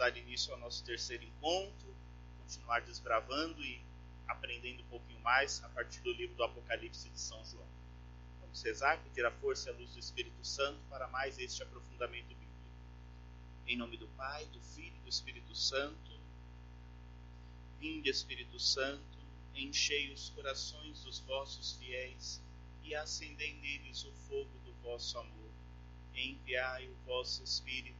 dar início ao nosso terceiro encontro, continuar desbravando e aprendendo um pouquinho mais a partir do livro do Apocalipse de São João. Vamos rezar, pedir a força e a luz do Espírito Santo para mais este aprofundamento bíblico. Em nome do Pai, do Filho e do Espírito Santo. Vinde, Espírito Santo, enchei os corações dos vossos fiéis e acendei neles o fogo do vosso amor. Enviai o vosso Espírito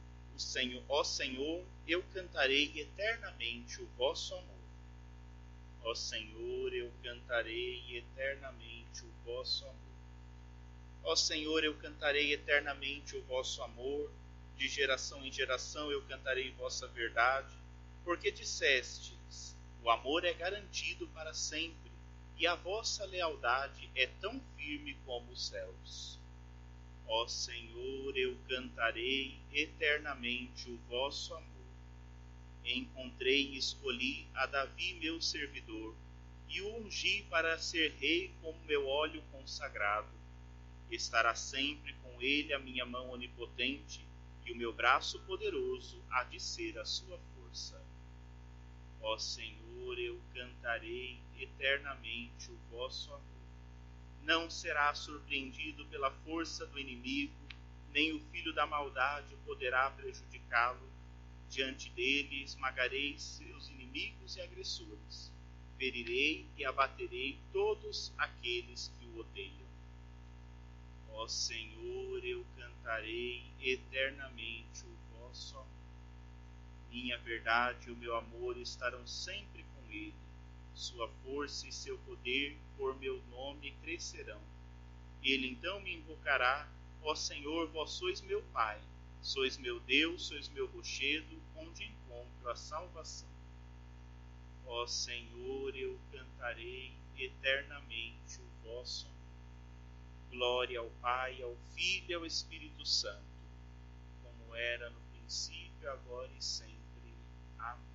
Senhor, ó Senhor, eu cantarei eternamente o vosso amor. Ó Senhor, eu cantarei eternamente o vosso amor. Ó Senhor, eu cantarei eternamente o vosso amor, de geração em geração eu cantarei vossa verdade, porque dissestes: o amor é garantido para sempre, e a vossa lealdade é tão firme como os céus. Ó Senhor, eu cantarei eternamente o vosso amor. Encontrei e escolhi a Davi, meu servidor, e o ungi para ser rei como meu óleo consagrado. Estará sempre com ele a minha mão onipotente, e o meu braço poderoso há de ser a sua força. Ó Senhor, eu cantarei eternamente o vosso amor não será surpreendido pela força do inimigo, nem o filho da maldade poderá prejudicá-lo. Diante dele esmagarei seus inimigos e agressores. Ferirei e abaterei todos aqueles que o odeiam. Ó Senhor, eu cantarei eternamente o vosso amor. Minha verdade e o meu amor estarão sempre com ele sua força e seu poder por meu nome crescerão. Ele então me invocará, ó Senhor, vós sois meu Pai, sois meu Deus, sois meu rochedo, onde encontro a salvação. Ó Senhor, eu cantarei eternamente o vosso nome. Glória ao Pai, ao Filho e ao Espírito Santo, como era no princípio, agora e sempre. Amém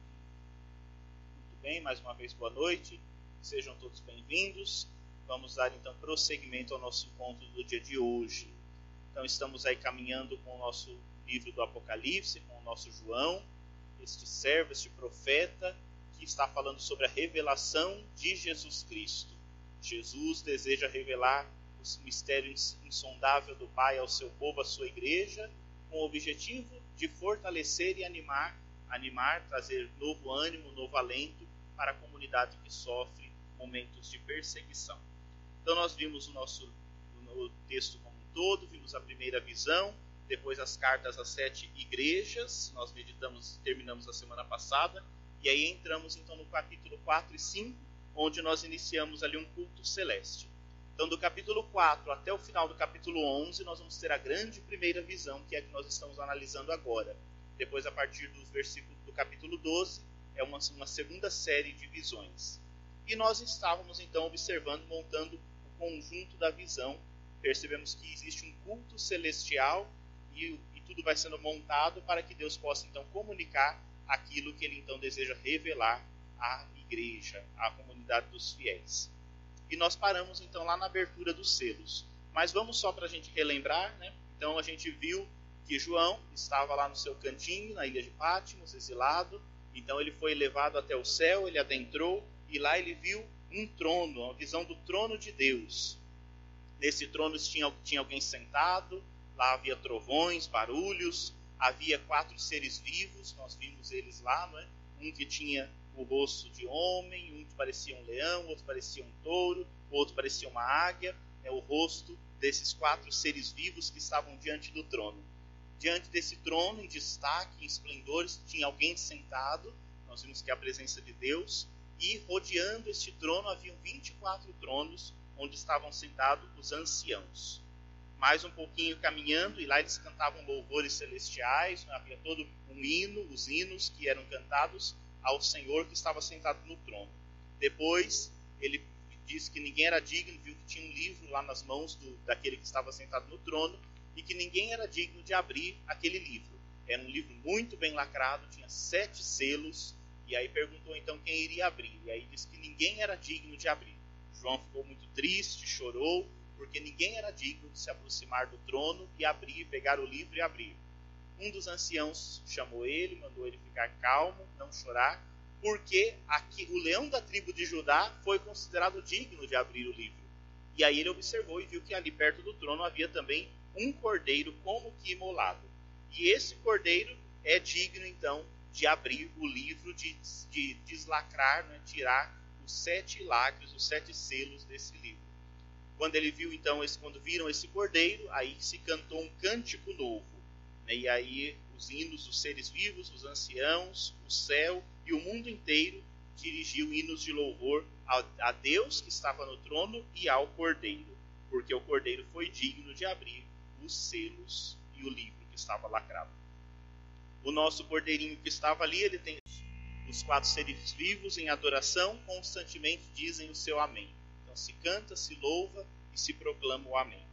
bem? Mais uma vez, boa noite. Sejam todos bem-vindos. Vamos dar então prosseguimento ao nosso encontro do dia de hoje. Então, estamos aí caminhando com o nosso livro do Apocalipse, com o nosso João, este servo, este profeta, que está falando sobre a revelação de Jesus Cristo. Jesus deseja revelar o mistério insondável do Pai ao seu povo, à sua igreja, com o objetivo de fortalecer e animar, animar, trazer novo ânimo, novo alento para a comunidade que sofre momentos de perseguição. Então nós vimos o nosso o texto como um todo, vimos a primeira visão, depois as cartas às sete igrejas, nós meditamos, terminamos a semana passada, e aí entramos então no capítulo 4 e 5, onde nós iniciamos ali um culto celeste. Então do capítulo 4 até o final do capítulo 11, nós vamos ter a grande primeira visão, que é a que nós estamos analisando agora. Depois a partir dos versículos do capítulo 12, é uma, uma segunda série de visões. E nós estávamos então observando, montando o conjunto da visão. Percebemos que existe um culto celestial e, e tudo vai sendo montado para que Deus possa então comunicar aquilo que ele então deseja revelar à igreja, à comunidade dos fiéis. E nós paramos então lá na abertura dos selos. Mas vamos só para a gente relembrar, né? Então a gente viu que João estava lá no seu cantinho, na ilha de Patmos, exilado, então ele foi levado até o céu, ele adentrou e lá ele viu um trono, uma visão do trono de Deus. Nesse trono tinha, tinha alguém sentado, lá havia trovões, barulhos, havia quatro seres vivos, nós vimos eles lá, não é? Um que tinha o rosto de homem, um que parecia um leão, outro parecia um touro, outro parecia uma águia, é o rosto desses quatro seres vivos que estavam diante do trono. Diante desse trono, em destaque, em esplendores, tinha alguém sentado, nós vimos que é a presença de Deus, e rodeando este trono haviam 24 tronos, onde estavam sentados os anciãos. mais um pouquinho caminhando, e lá eles cantavam louvores celestiais, havia todo um hino, os hinos que eram cantados ao Senhor que estava sentado no trono. Depois, ele disse que ninguém era digno, viu que tinha um livro lá nas mãos do, daquele que estava sentado no trono, e que ninguém era digno de abrir aquele livro. Era um livro muito bem lacrado, tinha sete selos, e aí perguntou então quem iria abrir. E aí disse que ninguém era digno de abrir. João ficou muito triste, chorou, porque ninguém era digno de se aproximar do trono e abrir, pegar o livro e abrir. Um dos anciãos chamou ele, mandou ele ficar calmo, não chorar, porque aqui, o leão da tribo de Judá foi considerado digno de abrir o livro. E aí ele observou e viu que ali perto do trono havia também um cordeiro como que imolado. E esse cordeiro é digno então de abrir o livro, de, de deslacrar, né, tirar os sete lacres, os sete selos desse livro. Quando ele viu então, esse, quando viram esse cordeiro, aí se cantou um cântico novo. Né, e aí os hinos dos seres vivos, os anciãos, o céu e o mundo inteiro dirigiu hinos de louvor a, a Deus que estava no trono e ao cordeiro, porque o cordeiro foi digno de abrir os selos e o livro que estava lacrado. O nosso cordeirinho que estava ali, ele tem os quatro seres vivos em adoração, constantemente dizem o seu amém. Então se canta, se louva e se proclama o amém.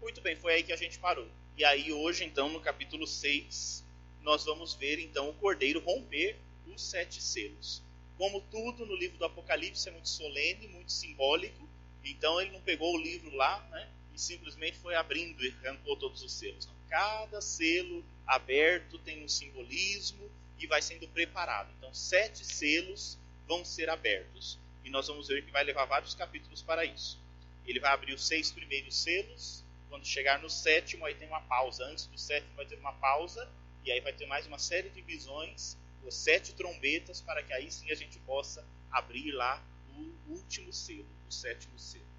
Muito bem, foi aí que a gente parou. E aí hoje, então, no capítulo 6, nós vamos ver então o cordeiro romper os sete selos. Como tudo no livro do Apocalipse é muito solene, muito simbólico, então ele não pegou o livro lá, né? Simplesmente foi abrindo e arrancou todos os selos. Não. Cada selo aberto tem um simbolismo e vai sendo preparado. Então, sete selos vão ser abertos. E nós vamos ver que vai levar vários capítulos para isso. Ele vai abrir os seis primeiros selos. Quando chegar no sétimo, aí tem uma pausa. Antes do sétimo, vai ter uma pausa. E aí vai ter mais uma série de visões, os sete trombetas, para que aí sim a gente possa abrir lá o último selo, o sétimo selo.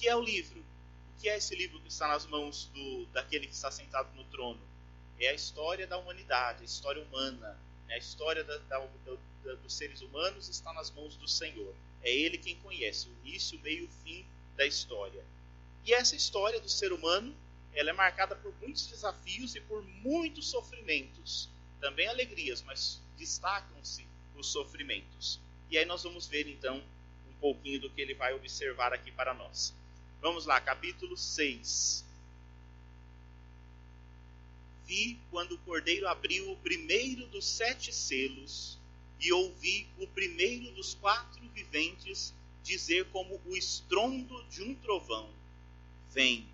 O que é o livro? O que é esse livro que está nas mãos do, daquele que está sentado no trono? É a história da humanidade, a história humana. É a história da, da, da, dos seres humanos está nas mãos do Senhor. É Ele quem conhece o início, o meio e o fim da história. E essa história do ser humano ela é marcada por muitos desafios e por muitos sofrimentos. Também alegrias, mas destacam-se os sofrimentos. E aí nós vamos ver então pouquinho do que ele vai observar aqui para nós. Vamos lá, capítulo 6. Vi quando o cordeiro abriu o primeiro dos sete selos, e ouvi o primeiro dos quatro viventes dizer como o estrondo de um trovão: Vem.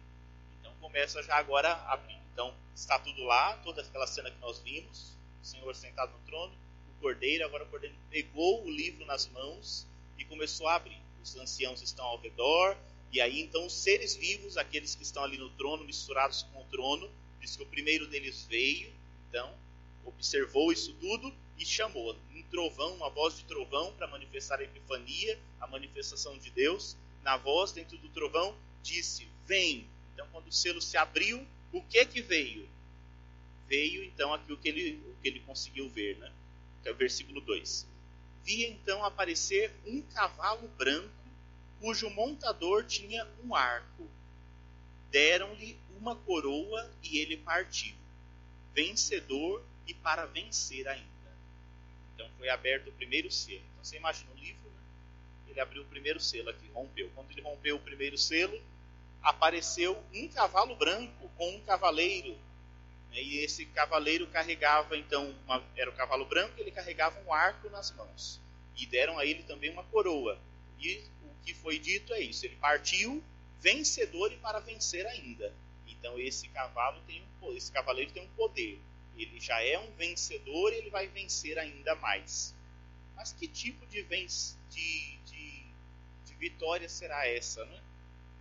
Então começa já agora a abrir. Então está tudo lá, toda aquela cena que nós vimos, o Senhor sentado no trono, o cordeiro, agora o cordeiro pegou o livro nas mãos e começou a abrir. Os anciãos estão ao redor, e aí então os seres vivos, aqueles que estão ali no trono, misturados com o trono, diz que o primeiro deles veio, então, observou isso tudo e chamou um trovão, uma voz de trovão para manifestar a epifania, a manifestação de Deus. Na voz dentro do trovão disse: "Vem". Então, quando o selo se abriu, o que que veio? Veio então aquilo que ele, o que ele conseguiu ver, né? Que é o versículo 2 vi então aparecer um cavalo branco, cujo montador tinha um arco. Deram-lhe uma coroa e ele partiu, vencedor e para vencer ainda. Então foi aberto o primeiro selo. Então você imagina o livro, né? ele abriu o primeiro selo aqui, rompeu. Quando ele rompeu o primeiro selo, apareceu um cavalo branco com um cavaleiro. Né? E esse cavaleiro carregava, então, uma, era o cavalo branco, ele carregava um arco nas mãos. E deram a ele também uma coroa. E o que foi dito é isso: ele partiu vencedor e para vencer ainda. Então esse cavalo tem um, esse cavaleiro tem um poder. Ele já é um vencedor e ele vai vencer ainda mais. Mas que tipo de, venc de, de, de vitória será essa, né?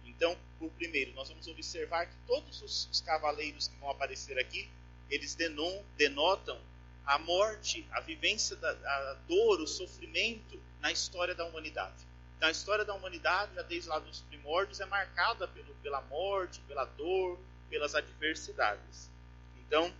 Então, por primeiro, nós vamos observar que todos os, os cavaleiros que vão aparecer aqui, eles denotam a morte, a vivência da a dor, o sofrimento na história da humanidade. A história da humanidade, já desde lá dos primórdios, é marcada pelo, pela morte, pela dor, pelas adversidades. Então,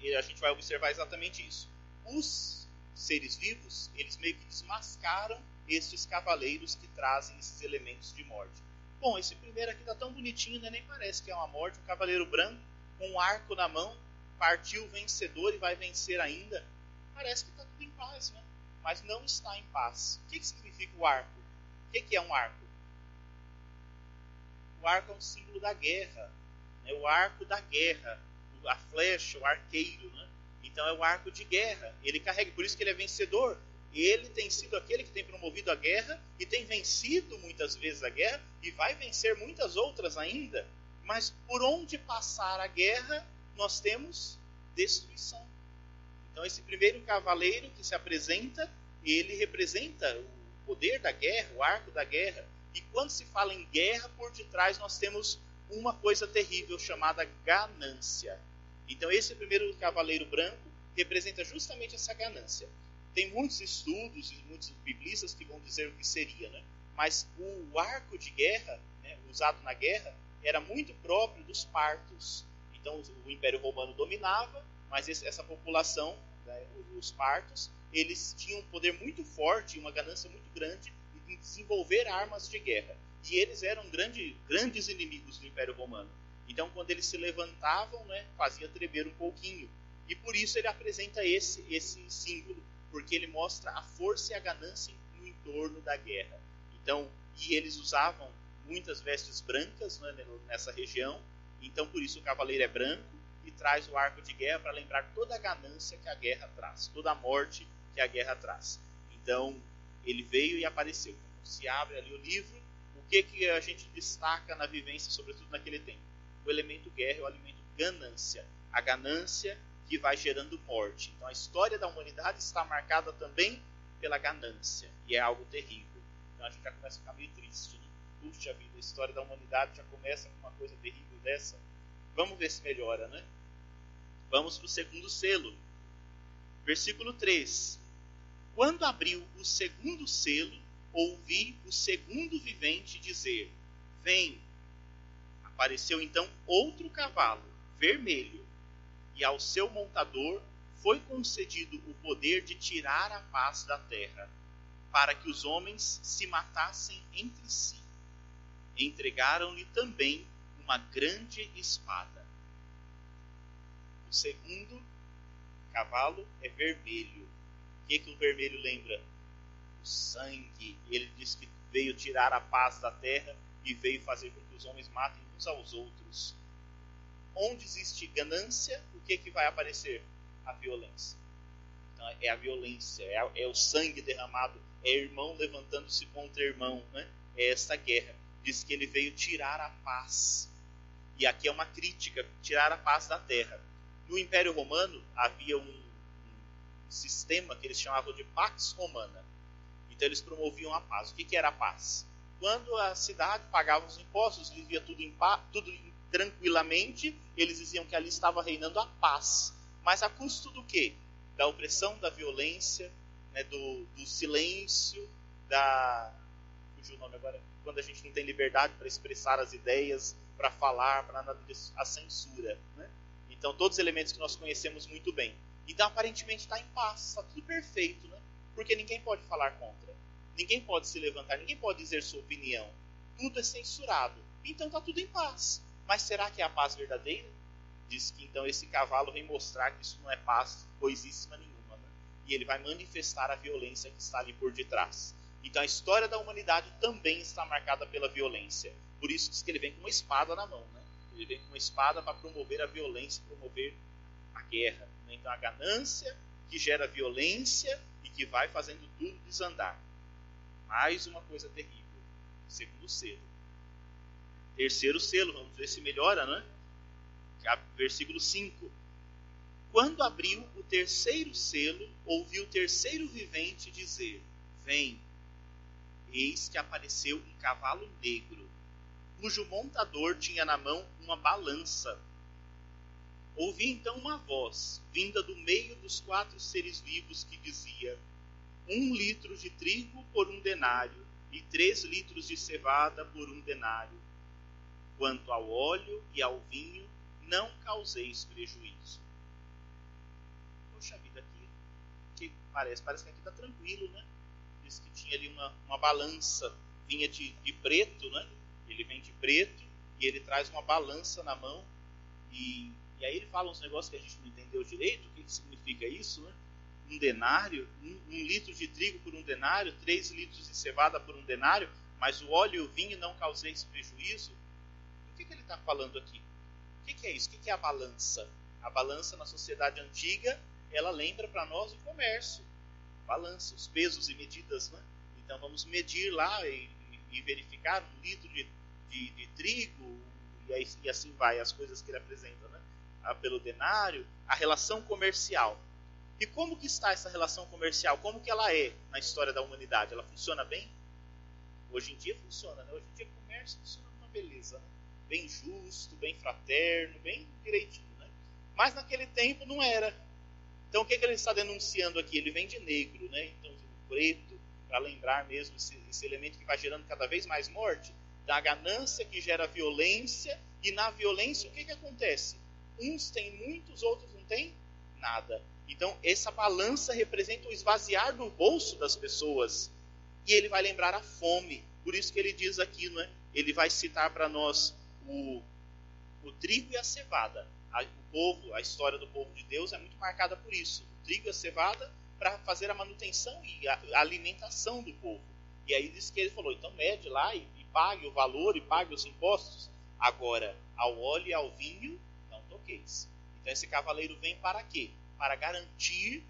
a gente vai observar exatamente isso. Os seres vivos, eles meio que desmascaram estes cavaleiros que trazem esses elementos de morte. bom, esse primeiro aqui tá tão bonitinho, né? nem parece que é uma morte. Um cavaleiro branco com um arco na mão, partiu vencedor e vai vencer ainda. Parece que está tudo em paz, né? mas não está em paz. O que, que significa o arco? Que, que é um arco? O arco é um símbolo da guerra, né? o arco da guerra, a flecha, o arqueiro. Né? Então é o arco de guerra. Ele carrega, por isso que ele é vencedor. Ele tem sido aquele que tem promovido a guerra e tem vencido muitas vezes a guerra e vai vencer muitas outras ainda. Mas por onde passar a guerra, nós temos destruição. Então, esse primeiro cavaleiro que se apresenta, ele representa poder da guerra, o arco da guerra. E quando se fala em guerra, por detrás nós temos uma coisa terrível chamada ganância. Então, esse primeiro cavaleiro branco representa justamente essa ganância. Tem muitos estudos e muitos biblistas que vão dizer o que seria, né? Mas o arco de guerra, né, usado na guerra, era muito próprio dos partos. Então, o Império Romano dominava mas essa população, né, os partos, eles tinham um poder muito forte, uma ganância muito grande em desenvolver armas de guerra. E eles eram grande, grandes inimigos do Império Romano. Então, quando eles se levantavam, né, fazia tremer um pouquinho. E por isso ele apresenta esse, esse símbolo, porque ele mostra a força e a ganância no entorno da guerra. Então, e eles usavam muitas vestes brancas né, nessa região, então por isso o cavaleiro é branco, e traz o arco de guerra para lembrar toda a ganância que a guerra traz, toda a morte que a guerra traz. Então, ele veio e apareceu. Se abre ali o livro, o que, que a gente destaca na vivência, sobretudo naquele tempo? O elemento guerra o elemento ganância. A ganância que vai gerando morte. Então, a história da humanidade está marcada também pela ganância, e é algo terrível. Então, a gente já começa a ficar meio triste. Né? Puxa vida, a história da humanidade já começa com uma coisa terrível dessa. Vamos ver se melhora, né? Vamos para o segundo selo. Versículo 3. Quando abriu o segundo selo, ouvi o segundo vivente dizer: Vem. Apareceu então outro cavalo, vermelho, e ao seu montador foi concedido o poder de tirar a paz da terra, para que os homens se matassem entre si. Entregaram-lhe também uma grande espada. O segundo cavalo é vermelho. O que, que o vermelho lembra? O sangue. Ele diz que veio tirar a paz da terra e veio fazer com que os homens matem uns aos outros. Onde existe ganância, o que, que vai aparecer? A violência. Então, é a violência, é, é o sangue derramado, é irmão levantando-se contra irmão. Né? É essa guerra. Diz que ele veio tirar a paz. E aqui é uma crítica, tirar a paz da terra. No Império Romano havia um sistema que eles chamavam de Pax Romana. Então eles promoviam a paz. O que, que era a paz? Quando a cidade pagava os impostos, vivia tudo, em tudo tranquilamente, eles diziam que ali estava reinando a paz. Mas a custo do quê? Da opressão, da violência, né, do, do silêncio, da. Fugiu o nome agora? Quando a gente não tem liberdade para expressar as ideias, para falar, para nada disso, a censura. Né? Então, todos os elementos que nós conhecemos muito bem. Então, aparentemente está em paz, está tudo perfeito, né? porque ninguém pode falar contra, ninguém pode se levantar, ninguém pode dizer sua opinião. Tudo é censurado. Então está tudo em paz. Mas será que é a paz verdadeira? Diz que então esse cavalo vem mostrar que isso não é paz coisíssima nenhuma. Né? E ele vai manifestar a violência que está ali por detrás. Então a história da humanidade também está marcada pela violência. Por isso diz que ele vem com uma espada na mão. Né? Ele vem com uma espada para promover a violência, promover a guerra. Então a ganância que gera violência e que vai fazendo tudo desandar. Mais uma coisa terrível. Segundo selo. Terceiro selo, vamos ver se melhora, né? Versículo 5. Quando abriu o terceiro selo, ouvi o terceiro vivente dizer: Vem. Eis que apareceu um cavalo negro cujo montador tinha na mão uma balança. Ouvi então uma voz, vinda do meio dos quatro seres vivos, que dizia: Um litro de trigo por um denário, e três litros de cevada por um denário. Quanto ao óleo e ao vinho, não causeis prejuízo. Poxa vida, aqui que parece, parece que aqui está tranquilo, né? Diz que tinha ali uma, uma balança, vinha de, de preto, né? Ele vem de preto e ele traz uma balança na mão. E, e aí ele fala uns negócios que a gente não entendeu direito. O que, significa isso? Né? Um denário, um, um, litro de trigo por um denário, três litros de cevada por um denário, mas o óleo e o vinho não causeis prejuízo. O que, que ele está falando aqui? O que, que é isso? O que, que é a balança? A balança na sociedade antiga, ela lembra para nós o comércio. Balança, os pesos e medidas, né? Então vamos medir lá e, e verificar um litro de, de, de trigo e, aí, e, assim vai as coisas que ele apresenta, né? Pelo denário, a relação comercial. E como que está essa relação comercial? Como que ela é na história da humanidade? Ela funciona bem? Hoje em dia funciona, né? Hoje em dia o comércio funciona uma beleza, né? bem justo, bem fraterno, bem direitinho, né? Mas naquele tempo não era. Então o que, que ele está denunciando aqui? Ele vem de negro, né? Então o preto, para lembrar mesmo esse, esse elemento que vai gerando cada vez mais morte, da ganância que gera violência, e na violência o que, que acontece? Uns têm muitos, outros não têm nada. Então, essa balança representa o esvaziar do bolso das pessoas. E ele vai lembrar a fome. Por isso que ele diz aqui, não é? Ele vai citar para nós o, o trigo e a cevada. A, o povo, a história do povo de Deus é muito marcada por isso. O trigo e a cevada para fazer a manutenção e a, a, alimentação do povo. E aí diz que ele falou, então mede lá e, e pague o valor e pague os impostos. Agora, ao óleo e ao vinho, toqueis. Então esse cavaleiro vem para quê? Para garantir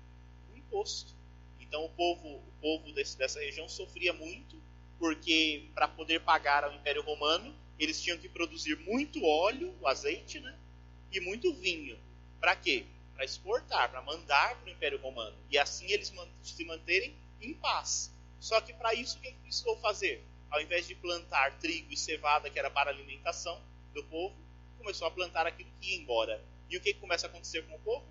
o imposto. Então o povo, o povo desse, dessa região sofria muito, porque para poder pagar ao Império Romano, eles tinham que produzir muito óleo, o azeite, né? E muito vinho. Para quê? para exportar, para mandar para o Império Romano. E assim eles se manterem em paz. Só que para isso, o que precisou fazer? Ao invés de plantar trigo e cevada, que era para alimentação do povo, começou a plantar aquilo que ia embora. E o que, que começa a acontecer com o povo?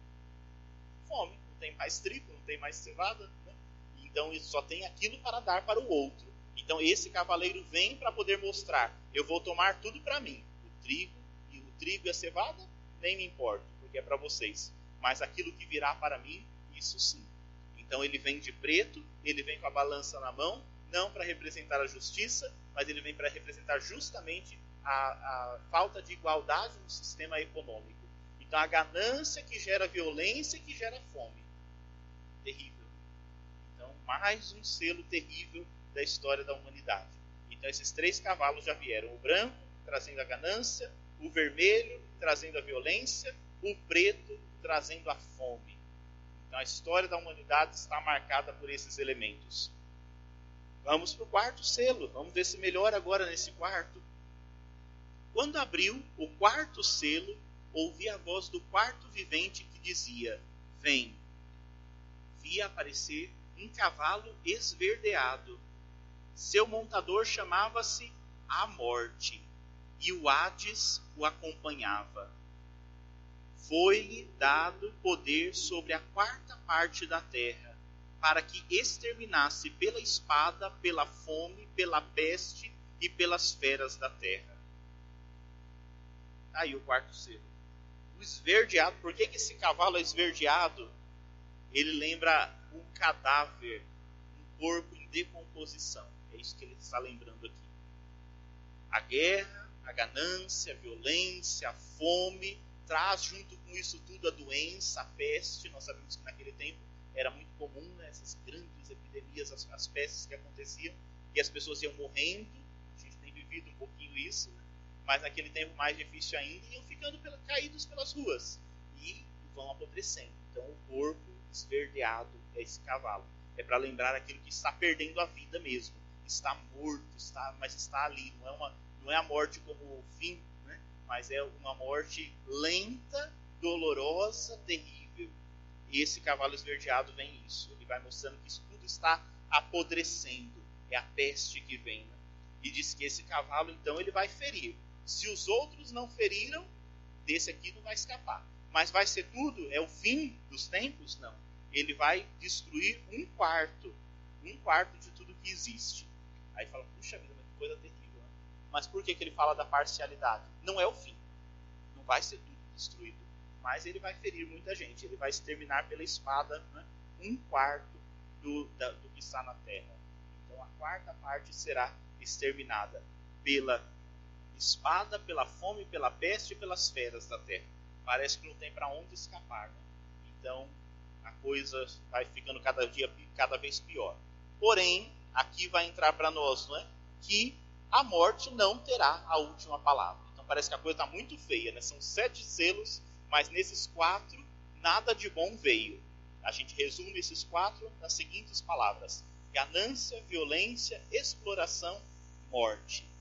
Fome. Não tem mais trigo, não tem mais cevada. Né? Então só tem aquilo para dar para o outro. Então esse cavaleiro vem para poder mostrar: eu vou tomar tudo para mim. O trigo e o trigo e a cevada nem me importa, porque é para vocês mas aquilo que virá para mim, isso sim. Então ele vem de preto, ele vem com a balança na mão, não para representar a justiça, mas ele vem para representar justamente a, a, falta de igualdade no sistema econômico. Então a ganância que gera violência que gera fome. Terrível. Então, mais um selo terrível da história da humanidade. Então esses três cavalos já vieram: o branco, trazendo a ganância, o vermelho, trazendo a violência, o preto, trazendo a fome. Então a história da humanidade está marcada por esses elementos. Vamos para o quarto selo, vamos ver se melhora agora nesse quarto. Quando abriu o quarto selo, ouvi a voz do quarto vivente que dizia: Vem. Vi aparecer um cavalo esverdeado. Seu montador chamava-se A Morte, e o Hades o acompanhava foi-lhe dado poder sobre a quarta parte da terra, para que exterminasse pela espada, pela fome, pela peste e pelas feras da terra. Aí o quarto selo. O esverdeado, por que, que esse cavalo é esverdeado? Ele lembra um cadáver, um corpo em decomposição. É isso que ele está lembrando aqui. A guerra, a ganância, a violência, a fome, traz junto com isso tudo a doença, a peste. Nós sabemos que naquele tempo era muito comum né, essas grandes epidemias, as, as, pestes que aconteciam, e as pessoas iam morrendo. A gente tem vivido um pouquinho isso, né? Mas naquele tempo mais difícil ainda, iam ficando pela, caídos pelas ruas e vão apodrecendo. Então o corpo esverdeado é esse cavalo. É para lembrar aquilo que está perdendo a vida mesmo. Está morto, está, mas está ali. Não é, uma, não é a morte como o fim mas é uma morte lenta, dolorosa, terrível. E esse cavalo esverdeado vem isso. Ele vai mostrando que isso tudo está apodrecendo. É a peste que vem. Né? E diz que esse cavalo, então, ele vai ferir. Se os outros não feriram, desse aqui não vai escapar. Mas vai ser tudo? É o fim dos tempos? Não. Ele vai destruir um quarto. Um quarto de tudo que existe. Aí fala, puxa vida, mas que coisa terrível. Mas por que, que ele fala da parcialidade? Não é o fim. Não vai ser tudo destruído. Mas ele vai ferir muita gente. Ele vai exterminar pela espada né, um quarto do, da, do que está na terra. Então a quarta parte será exterminada pela espada pela fome, pela peste e pelas feras da terra. Parece que não tem para onde escapar. Né? Então a coisa vai ficando cada dia cada vez pior. Porém, aqui vai entrar para nós, não é? Que a morte não terá a última palavra. Então parece que a coisa está muito feia, né? São sete selos, mas nesses quatro nada de bom veio. A gente resume esses quatro nas seguintes palavras: ganância, violência, exploração, morte.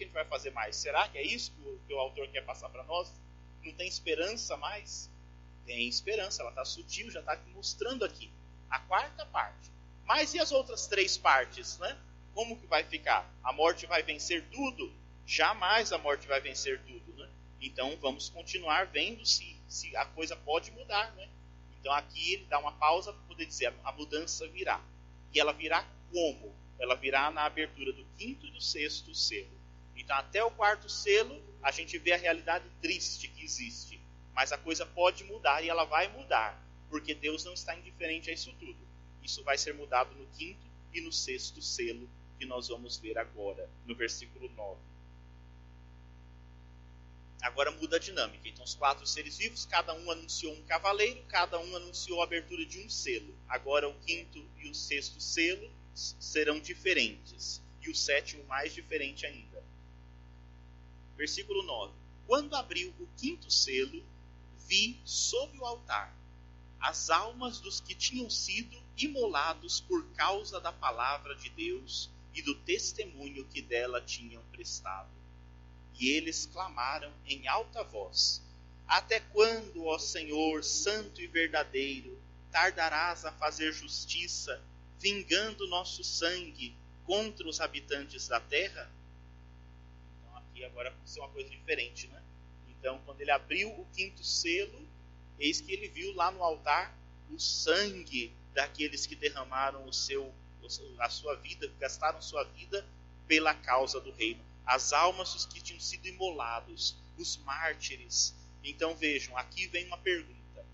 Que a gente vai fazer mais? Será que é isso que o, que o autor quer passar para nós? Não tem esperança mais? Tem esperança, ela está sutil, já está mostrando aqui. A quarta parte. Mas e as outras três partes, né? Como que vai ficar? A morte vai vencer tudo? Jamais a morte vai vencer tudo, né? Então vamos continuar vendo se, se a coisa pode mudar, né? Então aqui ele dá uma pausa para poder dizer a mudança virá. E ela virá como? Ela virá na abertura do quinto e do sexto selo. Até o quarto selo a gente vê a realidade triste que existe. Mas a coisa pode mudar e ela vai mudar, porque Deus não está indiferente a isso tudo. Isso vai ser mudado no quinto e no sexto selo que nós vamos ver agora, no versículo 9. Agora muda a dinâmica. Então, os quatro seres vivos, cada um anunciou um cavaleiro, cada um anunciou a abertura de um selo. Agora, o quinto e o sexto selo serão diferentes, e o sétimo mais diferente ainda. Versículo 9: Quando abriu o quinto selo, vi sob o altar as almas dos que tinham sido imolados por causa da palavra de Deus e do testemunho que dela tinham prestado e eles clamaram em alta voz: Até quando, ó Senhor, santo e verdadeiro, tardarás a fazer justiça, vingando nosso sangue contra os habitantes da terra? Aqui agora aconteceu uma coisa diferente, né? Então, quando ele abriu o quinto selo, eis que ele viu lá no altar o sangue daqueles que derramaram o seu, a sua vida, gastaram sua vida pela causa do reino as almas dos que tinham sido imolados, os mártires. Então vejam, aqui vem uma pergunta.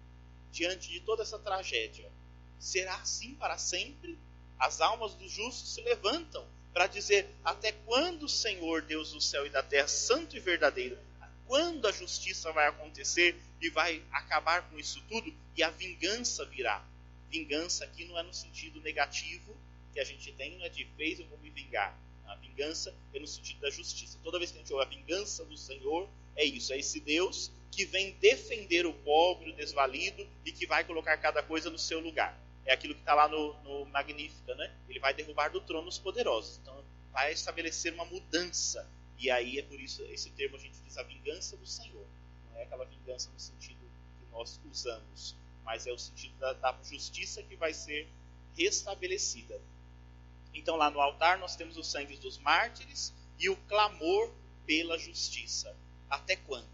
Diante de toda essa tragédia, será assim para sempre? As almas dos justos se levantam para dizer: Até quando, Senhor Deus do céu e da terra, santo e verdadeiro, quando a justiça vai acontecer e vai acabar com isso tudo e a vingança virá? Vingança aqui não é no sentido negativo que a gente tem, não é de fez eu vou me vingar a vingança é no sentido da justiça. Toda vez que a gente ouve a vingança do Senhor, é isso, é esse Deus que vem defender o pobre, o desvalido e que vai colocar cada coisa no seu lugar. É aquilo que está lá no, no Magnífica, né? Ele vai derrubar do trono os poderosos. Então, vai estabelecer uma mudança. E aí é por isso esse termo a gente diz a vingança do Senhor. Não é aquela vingança no sentido que nós usamos, mas é o sentido da, da justiça que vai ser restabelecida. Então, lá no altar, nós temos os sangues dos mártires e o clamor pela justiça. Até quando?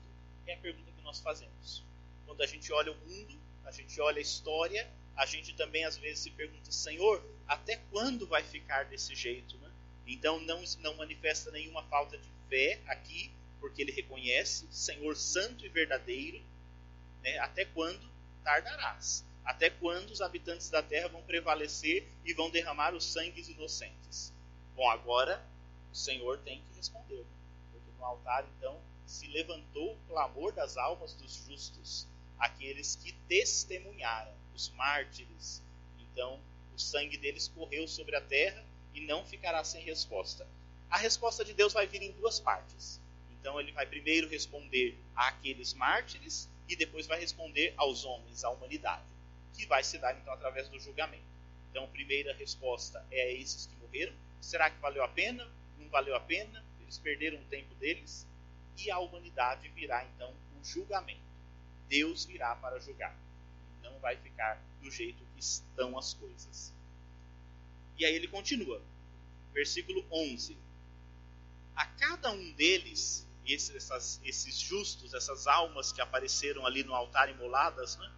É a pergunta que nós fazemos. Quando a gente olha o mundo, a gente olha a história, a gente também às vezes se pergunta: Senhor, até quando vai ficar desse jeito? Né? Então, não, não manifesta nenhuma falta de fé aqui, porque ele reconhece Senhor santo e verdadeiro. Né? Até quando tardarás? Até quando os habitantes da terra vão prevalecer e vão derramar os sangues inocentes? Bom, agora o Senhor tem que responder, porque no altar então se levantou o clamor das almas dos justos, aqueles que testemunharam, os mártires. Então o sangue deles correu sobre a terra e não ficará sem resposta. A resposta de Deus vai vir em duas partes. Então ele vai primeiro responder àqueles mártires e depois vai responder aos homens, à humanidade que vai se dar então através do julgamento. Então, a primeira resposta é a esses que morreram. Será que valeu a pena? Não valeu a pena? Eles perderam o tempo deles? E a humanidade virá então o julgamento. Deus virá para julgar. Não vai ficar do jeito que estão as coisas. E aí ele continua. Versículo 11. A cada um deles, esses, essas, esses justos, essas almas que apareceram ali no altar imoladas, né?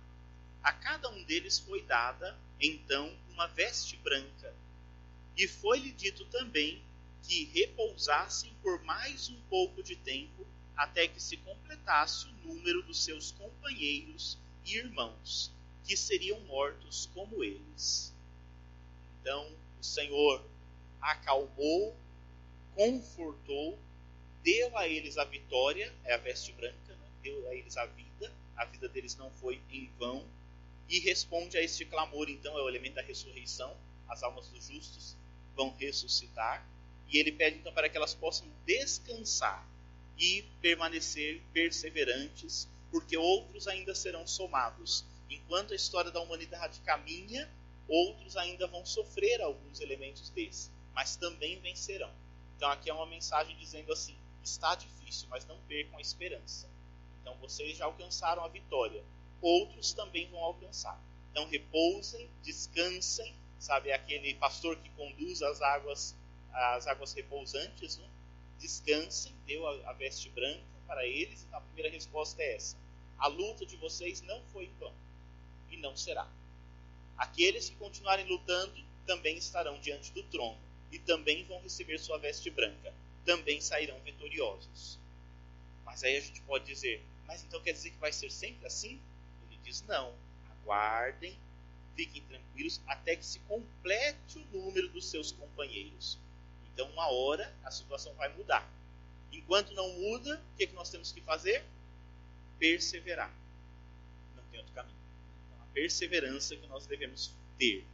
A cada um deles foi dada, então, uma veste branca. E foi-lhe dito também que repousassem por mais um pouco de tempo, até que se completasse o número dos seus companheiros e irmãos, que seriam mortos como eles. Então o Senhor acalmou, confortou, deu a eles a vitória, é a veste branca, né? deu a eles a vida, a vida deles não foi em vão, e responde a este clamor, então, é o elemento da ressurreição, as almas dos justos vão ressuscitar, e ele pede então para que elas possam descansar e permanecer perseverantes, porque outros ainda serão somados. Enquanto a história da humanidade caminha, outros ainda vão sofrer alguns elementos desse, mas também vencerão. Então aqui é uma mensagem dizendo assim: está difícil, mas não percam a esperança. Então vocês já alcançaram a vitória, outros também vão alcançar. Então repousem, descansem, sabe, aquele pastor que conduz as águas, as águas repousantes, né? descansem, deu a, a veste branca para eles, então a primeira resposta é essa. A luta de vocês não foi em vão e não será. Aqueles que continuarem lutando também estarão diante do trono e também vão receber sua veste branca, também sairão vitoriosos. Mas aí a gente pode dizer, mas então quer dizer que vai ser sempre assim? Ele diz: não, aguardem, fiquem tranquilos até que se complete o número dos seus companheiros. Então, uma hora a situação vai mudar. Enquanto não muda, o que, é que nós temos que fazer? Perseverar. Não tem outro caminho. Perseverança que nós devemos ter.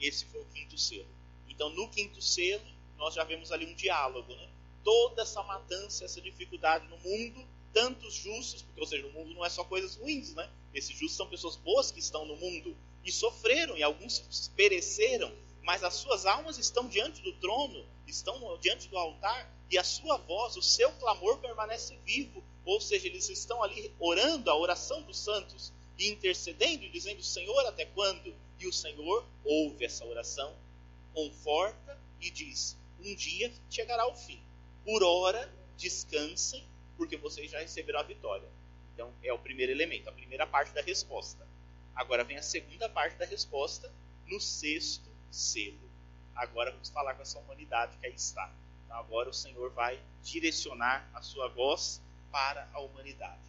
Esse foi o quinto selo. Então, no quinto selo, nós já vemos ali um diálogo. Né? Toda essa matança, essa dificuldade no mundo, tantos justos, porque, ou seja, no mundo não é só coisas ruins, né? Esses justos são pessoas boas que estão no mundo e sofreram, e alguns pereceram, mas as suas almas estão diante do trono, estão diante do altar, e a sua voz, o seu clamor permanece vivo. Ou seja, eles estão ali orando a oração dos santos intercedendo e dizendo: Senhor, até quando? E o Senhor ouve essa oração, conforta e diz: Um dia chegará o fim. Por hora, descansem, porque vocês já receberam a vitória. Então, é o primeiro elemento, a primeira parte da resposta. Agora vem a segunda parte da resposta, no sexto selo. Agora vamos falar com essa humanidade que aí está. Então agora o Senhor vai direcionar a sua voz para a humanidade.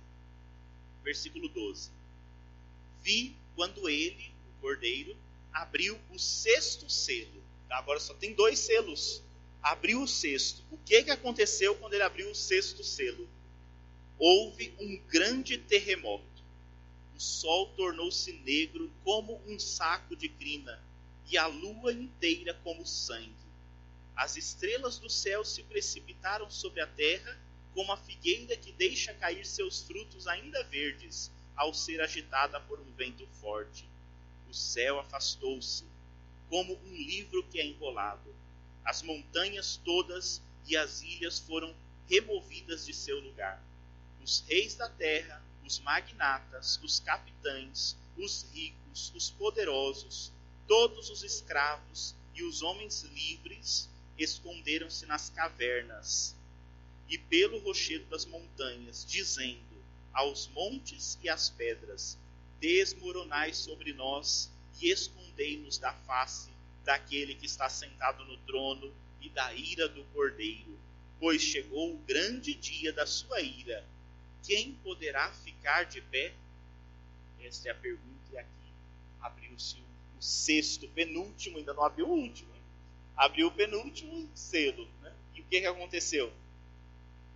Versículo 12. Vi quando ele, o cordeiro, abriu o sexto selo. Então, agora só tem dois selos. Abriu o sexto. O que, que aconteceu quando ele abriu o sexto selo? Houve um grande terremoto. O sol tornou-se negro como um saco de crina e a lua inteira como sangue. As estrelas do céu se precipitaram sobre a terra, como a figueira que deixa cair seus frutos ainda verdes, ao ser agitada por um vento forte. O céu afastou-se, como um livro que é enrolado. As montanhas todas e as ilhas foram removidas de seu lugar. Os reis da terra, os magnatas, os capitães, os ricos, os poderosos, todos os escravos e os homens livres esconderam-se nas cavernas e pelo rochedo das montanhas, dizendo aos montes e às pedras: Desmoronai sobre nós e escondei-nos da face daquele que está sentado no trono e da ira do cordeiro, pois chegou o grande dia da sua ira. Quem poderá ficar de pé? Esta é a pergunta, e aqui abriu-se o sexto, penúltimo, ainda não abriu o último. Abriu o penúltimo selo. Né? E o que, que aconteceu?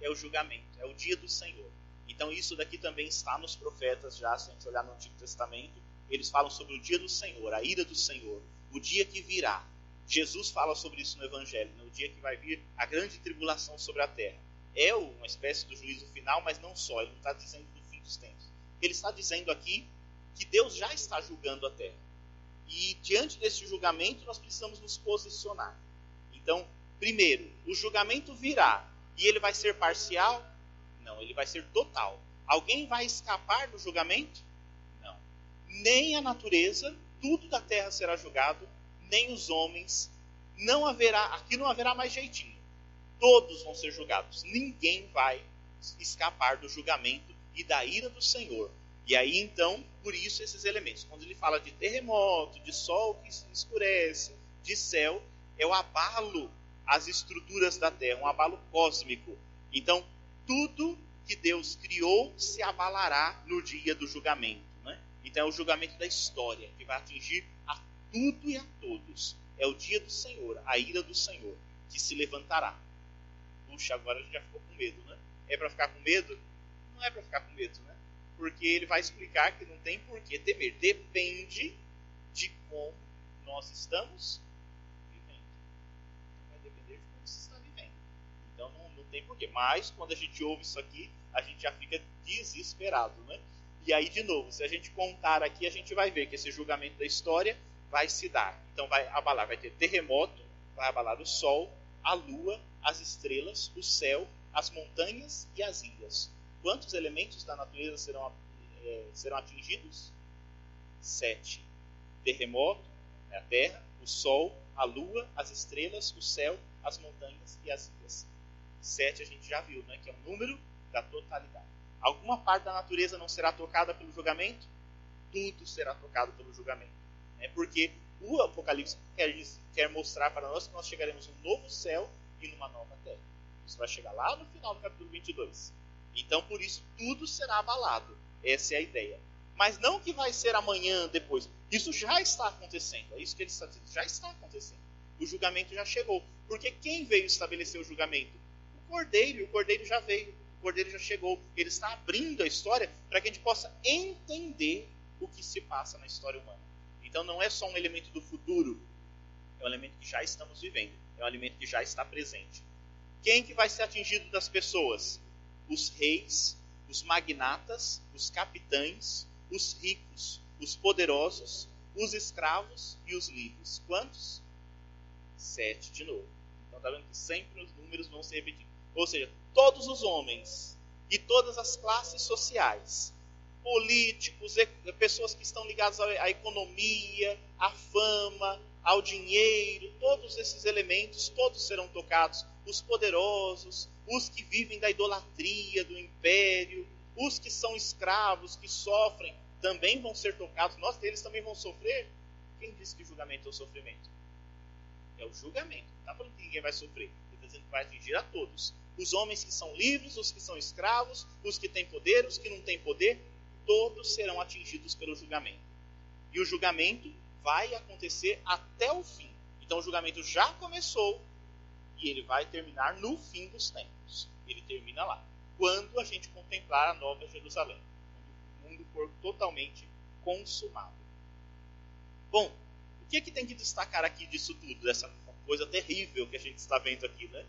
É o julgamento, é o dia do Senhor. Então isso daqui também está nos profetas já, se a gente olhar no Antigo Testamento, eles falam sobre o dia do Senhor, a ira do Senhor, o dia que virá. Jesus fala sobre isso no Evangelho, no né? dia que vai vir a grande tribulação sobre a terra. É uma espécie do juízo final, mas não só, ele não está dizendo do fim dos tempos. Ele está dizendo aqui que Deus já está julgando a terra. E diante desse julgamento, nós precisamos nos posicionar. Então, primeiro, o julgamento virá e ele vai ser parcial? Não, ele vai ser total. Alguém vai escapar do julgamento? Não. Nem a natureza, tudo da terra será julgado, nem os homens. Não haverá, aqui não haverá mais jeitinho. Todos vão ser julgados. Ninguém vai escapar do julgamento e da ira do Senhor. E aí então, por isso esses elementos. Quando ele fala de terremoto, de sol que se escurece, de céu, é o abalo às estruturas da terra, um abalo cósmico. Então, tudo que Deus criou se abalará no dia do julgamento. Né? Então, é o julgamento da história que vai atingir a tudo e a todos. É o dia do Senhor, a ira do Senhor, que se levantará. puxa, agora a gente já ficou com medo, né? É para ficar com medo? Não é para ficar com medo, né? Porque ele vai explicar que não tem por que temer. Depende de como nós estamos tem porquê. Mas quando a gente ouve isso aqui, a gente já fica desesperado, né? E aí, de novo, se a gente contar aqui, a gente vai ver que esse julgamento da história vai se dar. Então vai abalar, vai ter terremoto, vai abalar o sol, a lua, as estrelas, o céu, as montanhas e as ilhas. Quantos elementos da natureza serão, é, serão atingidos? Sete. Terremoto, né, a terra, o sol, a lua, as estrelas, o céu, as montanhas e as ilhas. Sete a gente já viu, né, que é o número da totalidade. Alguma parte da natureza não será tocada pelo julgamento? Tudo será tocado pelo julgamento. Né? Porque o Apocalipse quer, quer mostrar para nós que nós chegaremos um novo céu e numa nova terra. Isso vai chegar lá no final do capítulo 22. Então, por isso, tudo será abalado. Essa é a ideia. Mas não que vai ser amanhã, depois. Isso já está acontecendo. É isso que ele está dizendo. Já está acontecendo. O julgamento já chegou. Porque quem veio estabelecer o julgamento? Cordeiro. O cordeiro já veio. O cordeiro já chegou. Ele está abrindo a história para que a gente possa entender o que se passa na história humana. Então não é só um elemento do futuro. É um elemento que já estamos vivendo. É um elemento que já está presente. Quem que vai ser atingido das pessoas? Os reis, os magnatas, os capitães, os ricos, os poderosos, os escravos e os livres. Quantos? Sete de novo. Então está vendo que sempre os números vão se repetir. Ou seja, todos os homens e todas as classes sociais, políticos, pessoas que estão ligadas à economia, à fama, ao dinheiro, todos esses elementos, todos serão tocados. Os poderosos, os que vivem da idolatria, do império, os que são escravos, que sofrem, também vão ser tocados. Nós deles também vão sofrer. Quem disse que julgamento é o sofrimento? É o julgamento. Não está falando que ninguém vai sofrer. Está dizendo que vai atingir a todos. Os homens que são livres, os que são escravos, os que têm poder, os que não têm poder, todos serão atingidos pelo julgamento. E o julgamento vai acontecer até o fim. Então o julgamento já começou e ele vai terminar no fim dos tempos. Ele termina lá. Quando a gente contemplar a nova Jerusalém. Quando o mundo for totalmente consumado. Bom, o que, é que tem que destacar aqui disso tudo, dessa coisa terrível que a gente está vendo aqui, né?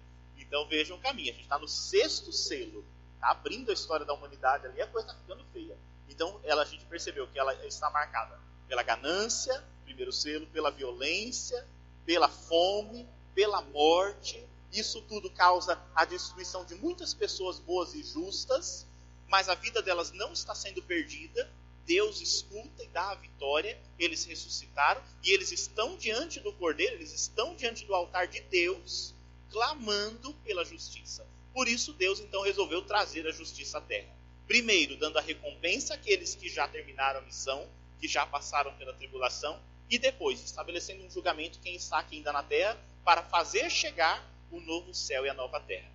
Então vejam o caminho. A gente está no sexto selo. Está abrindo a história da humanidade ali, a coisa está ficando feia. Então ela, a gente percebeu que ela está marcada pela ganância, primeiro selo, pela violência, pela fome, pela morte. Isso tudo causa a destruição de muitas pessoas boas e justas, mas a vida delas não está sendo perdida. Deus escuta e dá a vitória. Eles ressuscitaram e eles estão diante do Cordeiro, eles estão diante do altar de Deus, clamando pela justiça. Por isso, Deus então resolveu trazer a justiça à terra. Primeiro, dando a recompensa àqueles que já terminaram a missão, que já passaram pela tribulação, e depois estabelecendo um julgamento quem está aqui ainda na terra para fazer chegar o novo céu e a nova terra.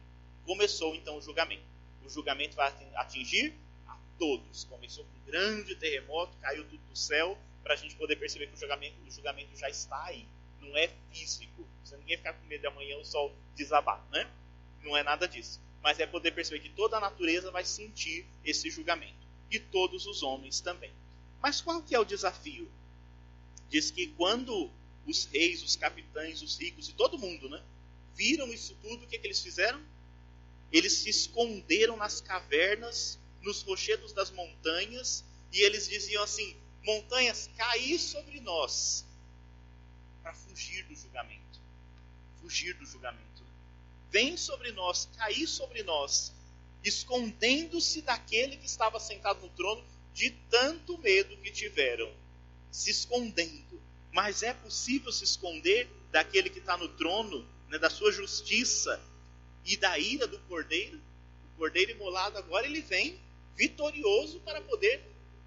Começou então o julgamento. O julgamento vai atingir a todos. Começou com um grande terremoto, caiu tudo do céu, para a gente poder perceber que o julgamento, o julgamento já está aí. Não é físico. Se ninguém ficar com medo de amanhã o sol desabar, né? Não é nada disso mas é poder perceber que toda a natureza vai sentir esse julgamento. E todos os homens também. Mas qual que é o desafio? Diz que quando os reis, os capitães, os ricos e todo mundo, né, viram isso tudo, o que, é que eles fizeram? Eles se esconderam nas cavernas, nos rochedos das montanhas, e eles diziam assim: montanhas, caí sobre nós, para fugir do julgamento. Fugir do julgamento vem sobre nós, cair sobre nós, escondendo-se daquele que estava sentado no trono, de tanto medo que tiveram, se escondendo. Mas é possível se esconder daquele que está no trono, né, da sua justiça e da ira do cordeiro? O cordeiro imolado agora ele vem vitorioso para poder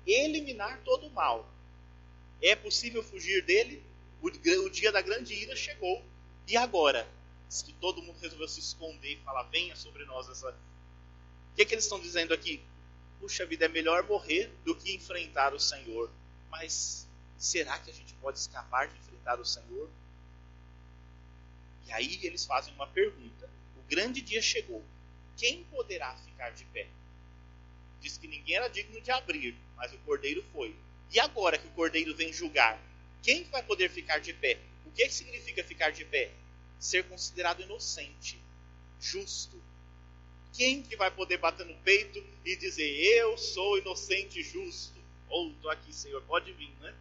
eliminar todo o mal. É possível fugir dele? O, o dia da grande ira chegou. E agora? que todo mundo resolveu se esconder e falar: venha sobre nós essa. O que, é que eles estão dizendo aqui? Puxa vida, é melhor morrer do que enfrentar o Senhor. Mas será que a gente pode escapar de enfrentar o Senhor? E aí eles fazem uma pergunta. O grande dia chegou. Quem poderá ficar de pé? Diz que ninguém era digno de abrir, mas o cordeiro foi. E agora que o cordeiro vem julgar, quem vai poder ficar de pé? O que, significa ficar de pé? Ser considerado inocente, justo. Quem que vai poder bater no peito e dizer, eu sou inocente e justo? Ou, oh, estou aqui, Senhor, pode vir, né?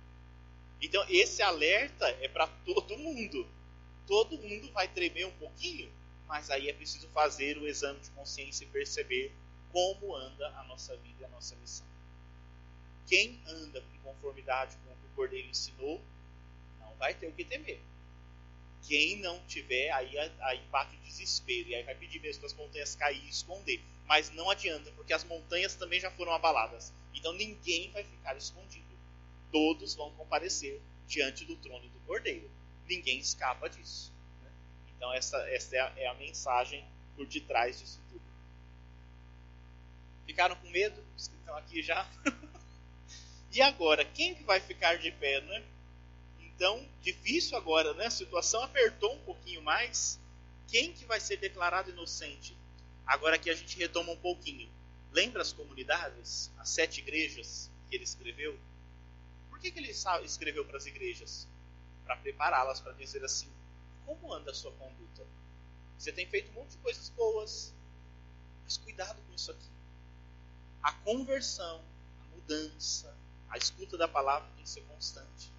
Então, esse alerta é para todo mundo. Todo mundo vai tremer um pouquinho, mas aí é preciso fazer o exame de consciência e perceber como anda a nossa vida e a nossa missão. Quem anda em conformidade com o que o Cordeiro ensinou, vai ter o que temer. Quem não tiver, aí, aí bate o desespero, e aí vai pedir mesmo para as montanhas cair e esconder. Mas não adianta, porque as montanhas também já foram abaladas. Então ninguém vai ficar escondido todos vão comparecer diante do trono do Cordeiro. Ninguém escapa disso. Né? Então, essa, essa é, a, é a mensagem por detrás disso tudo. Ficaram com medo? Os que estão aqui já. e agora, quem que vai ficar de pé, né? Então, difícil agora, né? A situação apertou um pouquinho mais. Quem que vai ser declarado inocente? Agora que a gente retoma um pouquinho. Lembra as comunidades? As sete igrejas que ele escreveu? que, que ele escreveu para as igrejas? Para prepará-las para dizer assim: como anda a sua conduta? Você tem feito um monte de coisas boas, mas cuidado com isso aqui. A conversão, a mudança, a escuta da palavra tem que ser constante.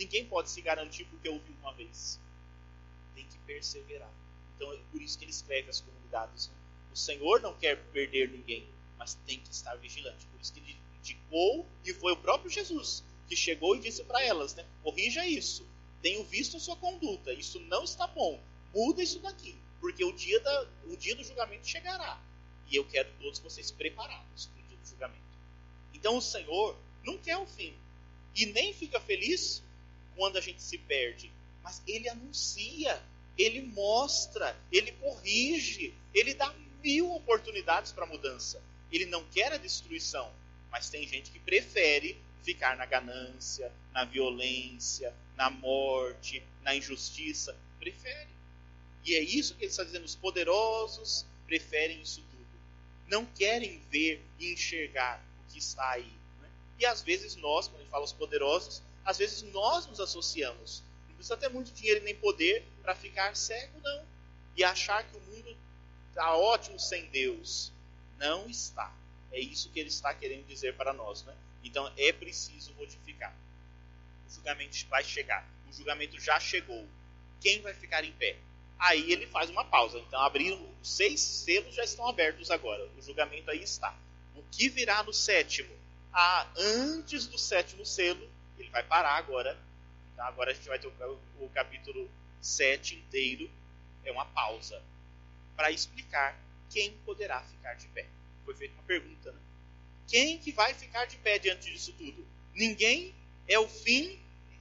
Ninguém pode se garantir porque ouviu uma vez. Tem que perseverar. Então é por isso que ele escreve as comunidades. Né? O Senhor não quer perder ninguém, mas tem que estar vigilante. Por isso que ele indicou e foi o próprio Jesus que chegou e disse para elas, né, corrija isso. Tenho visto a sua conduta, isso não está bom. Muda isso daqui, porque o dia, da, o dia do julgamento chegará. E eu quero todos vocês preparados para o dia do julgamento. Então o Senhor não quer o fim. E nem fica feliz quando a gente se perde. Mas ele anuncia, ele mostra, ele corrige, ele dá mil oportunidades para mudança. Ele não quer a destruição, mas tem gente que prefere ficar na ganância, na violência, na morte, na injustiça. Prefere. E é isso que ele está dizendo: os poderosos preferem isso tudo. Não querem ver e enxergar o que está aí. Né? E às vezes nós, quando ele fala os poderosos, às vezes nós nos associamos. Não precisa ter muito dinheiro nem poder para ficar cego, não. E achar que o mundo está ótimo sem Deus. Não está. É isso que ele está querendo dizer para nós. Né? Então é preciso modificar. O julgamento vai chegar. O julgamento já chegou. Quem vai ficar em pé? Aí ele faz uma pausa. Então abriram os seis selos já estão abertos agora. O julgamento aí está. O que virá no sétimo? Ah, antes do sétimo selo, ele vai parar agora. Então agora a gente vai ter o, o capítulo 7 inteiro. É uma pausa para explicar quem poderá ficar de pé. Foi feita uma pergunta, né? Quem que vai ficar de pé diante disso tudo? Ninguém? É o fim?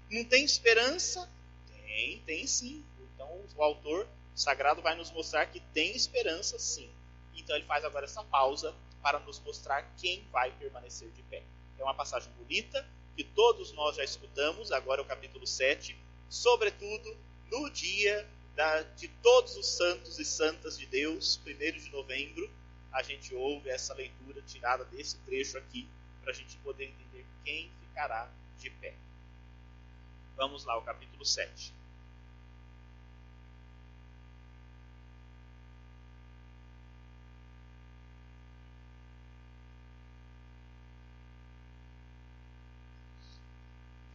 Não tem esperança? Tem, tem sim. Então o autor sagrado vai nos mostrar que tem esperança sim. Então ele faz agora essa pausa para nos mostrar quem vai permanecer de pé. É uma passagem bonita que todos nós já escutamos, agora é o capítulo 7, sobretudo no dia da, de todos os santos e santas de Deus, 1 de novembro, a gente ouve essa leitura tirada desse trecho aqui, para a gente poder entender quem ficará de pé. Vamos lá, o capítulo 7.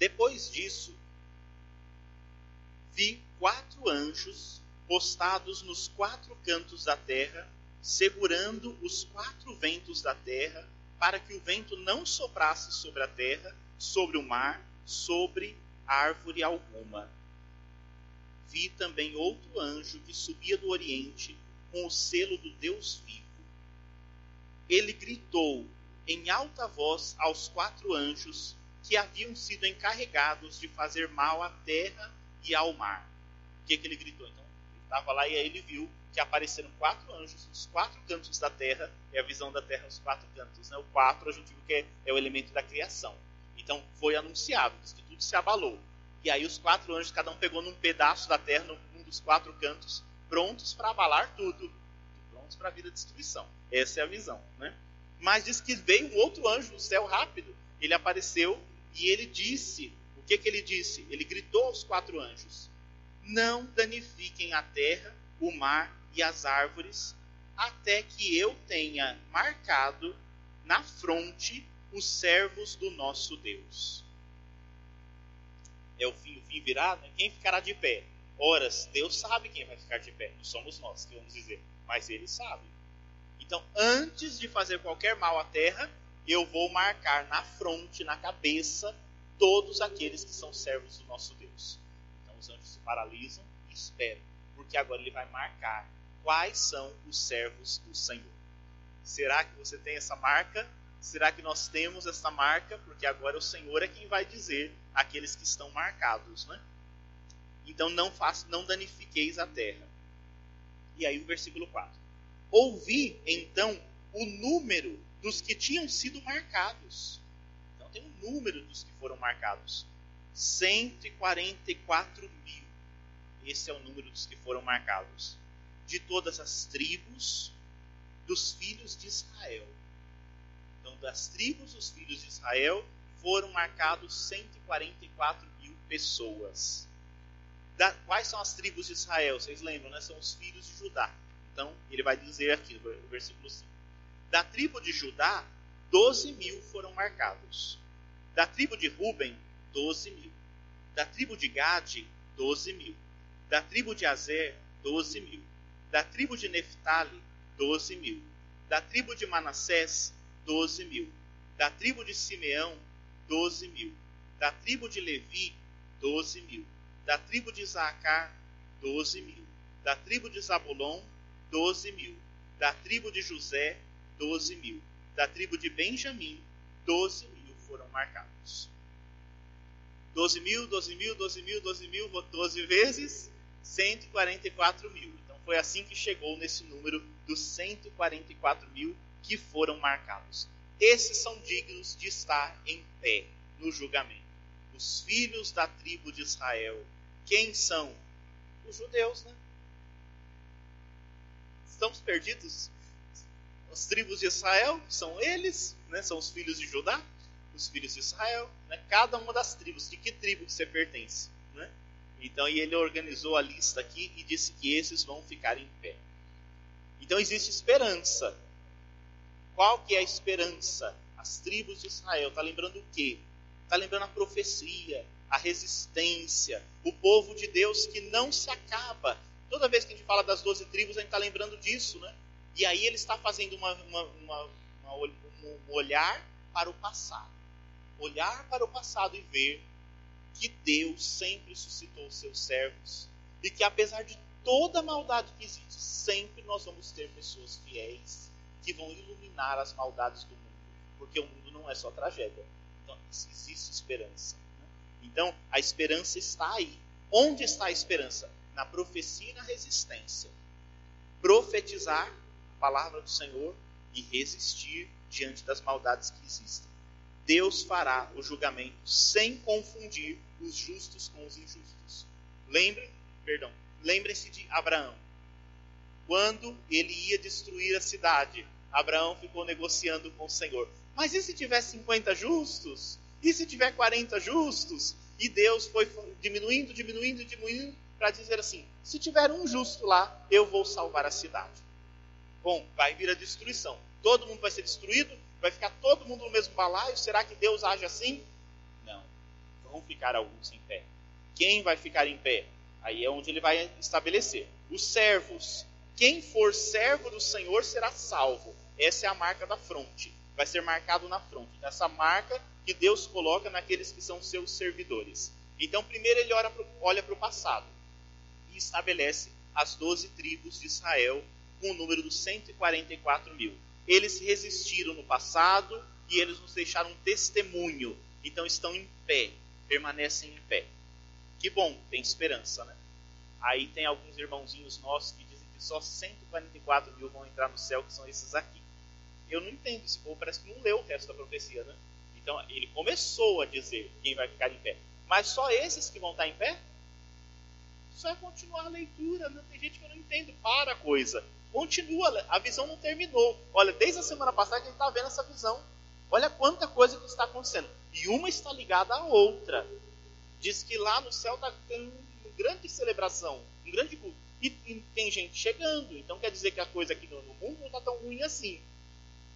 Depois disso, vi quatro anjos postados nos quatro cantos da terra segurando os quatro ventos da terra, para que o vento não soprasse sobre a terra, sobre o mar, sobre árvore alguma. Vi também outro anjo que subia do oriente com o selo do Deus vivo. Ele gritou em alta voz aos quatro anjos que haviam sido encarregados de fazer mal à terra e ao mar. O que, que ele gritou? Então, ele estava lá e aí ele viu que apareceram quatro anjos nos quatro cantos da terra, é a visão da terra nos quatro cantos. Né? O quatro a gente viu que é, é o elemento da criação. Então foi anunciado, diz que tudo se abalou. E aí os quatro anjos, cada um pegou num pedaço da terra, num dos quatro cantos, prontos para abalar tudo, prontos para vir a destruição. Essa é a visão, né? Mas diz que veio um outro anjo do céu rápido. Ele apareceu e ele disse: o que, que ele disse? Ele gritou aos quatro anjos: Não danifiquem a terra, o mar e as árvores, até que eu tenha marcado na fronte os servos do nosso Deus. É o fim, o fim virá, né? quem ficará de pé? Horas, Deus sabe quem vai ficar de pé, não somos nós que vamos dizer, mas Ele sabe. Então, antes de fazer qualquer mal à terra, eu vou marcar na fronte, na cabeça, todos aqueles que são servos do nosso Deus. Então, os anjos se paralisam e esperam, porque agora Ele vai marcar quais são os servos do Senhor. Será que você tem essa marca? Será que nós temos essa marca? Porque agora o Senhor é quem vai dizer aqueles que estão marcados, né? Então não não danifiqueis a terra. E aí o versículo 4. Ouvi então o número dos que tinham sido marcados. Então tem um número dos que foram marcados. 144 mil. Esse é o número dos que foram marcados. De todas as tribos dos filhos de Israel. Então, das tribos dos filhos de Israel foram marcados 144 mil pessoas. Da, quais são as tribos de Israel? Vocês lembram, né? São os filhos de Judá. Então, ele vai dizer aqui no versículo 5. Da tribo de Judá, 12 mil foram marcados. Da tribo de Ruben, 12 mil. Da tribo de Gade, 12 mil. Da tribo de Azer, 12 mil. Da tribo de Neftali, 12 mil. Da tribo de Manassés, 12 mil. Da tribo de Simeão, 12 mil. Da tribo de Levi, 12 mil. Da tribo de Isaacar, 12 mil. Da tribo de Zabulon, 12 mil. Da tribo de José, 12 mil. Da tribo de Benjamim, 12 mil foram marcados. 12 mil, 12 mil, 12 mil, 12 mil, 12 vezes 144 mil. Então foi assim que chegou nesse número dos 144 mil que foram marcados. Esses são dignos de estar em pé no julgamento. Os filhos da tribo de Israel. Quem são? Os judeus, né? Estamos perdidos? As tribos de Israel são eles, né? são os filhos de Judá, os filhos de Israel, né? cada uma das tribos. De que tribo você pertence? Né? Então, e ele organizou a lista aqui e disse que esses vão ficar em pé. Então existe esperança qual que é a esperança? As tribos de Israel. Está lembrando o quê? Está lembrando a profecia, a resistência, o povo de Deus que não se acaba. Toda vez que a gente fala das doze tribos, a gente está lembrando disso, né? E aí ele está fazendo uma, uma, uma, um olhar para o passado. Olhar para o passado e ver que Deus sempre suscitou seus servos e que apesar de toda a maldade que existe, sempre nós vamos ter pessoas fiéis que vão iluminar as maldades do mundo, porque o mundo não é só tragédia. Então, existe esperança. Né? Então, a esperança está aí. Onde está a esperança? Na profecia e na resistência. Profetizar palavra do Senhor e resistir diante das maldades que existem. Deus fará o julgamento sem confundir os justos com os injustos. Lembre, perdão, lembrem-se de Abraão. Quando ele ia destruir a cidade, Abraão ficou negociando com o Senhor. Mas e se tiver 50 justos? E se tiver 40 justos? E Deus foi diminuindo, diminuindo, diminuindo, para dizer assim: se tiver um justo lá, eu vou salvar a cidade. Bom, vai vir a destruição. Todo mundo vai ser destruído? Vai ficar todo mundo no mesmo balaio? Será que Deus age assim? Não. Vão ficar alguns em pé. Quem vai ficar em pé? Aí é onde ele vai estabelecer. Os servos. Quem for servo do Senhor será salvo. Essa é a marca da fronte. Vai ser marcado na fronte. Essa marca que Deus coloca naqueles que são seus servidores. Então, primeiro ele olha para o passado e estabelece as doze tribos de Israel com o número dos 144 mil. Eles resistiram no passado e eles nos deixaram um testemunho. Então estão em pé, permanecem em pé. Que bom, tem esperança, né? Aí tem alguns irmãozinhos nossos que dizem que só 144 mil vão entrar no céu, que são esses aqui eu não entendo. Esse povo parece que não leu o resto da profecia, né? Então, ele começou a dizer quem vai ficar em pé. Mas só esses que vão estar em pé? Só é continuar a leitura. Não tem gente que não entende. Para a coisa. Continua. A visão não terminou. Olha, desde a semana passada a gente está vendo essa visão. Olha quanta coisa que está acontecendo. E uma está ligada à outra. Diz que lá no céu está tendo uma grande celebração, um grande culto. E, e, tem gente chegando. Então quer dizer que a coisa aqui no, no mundo não está tão ruim assim.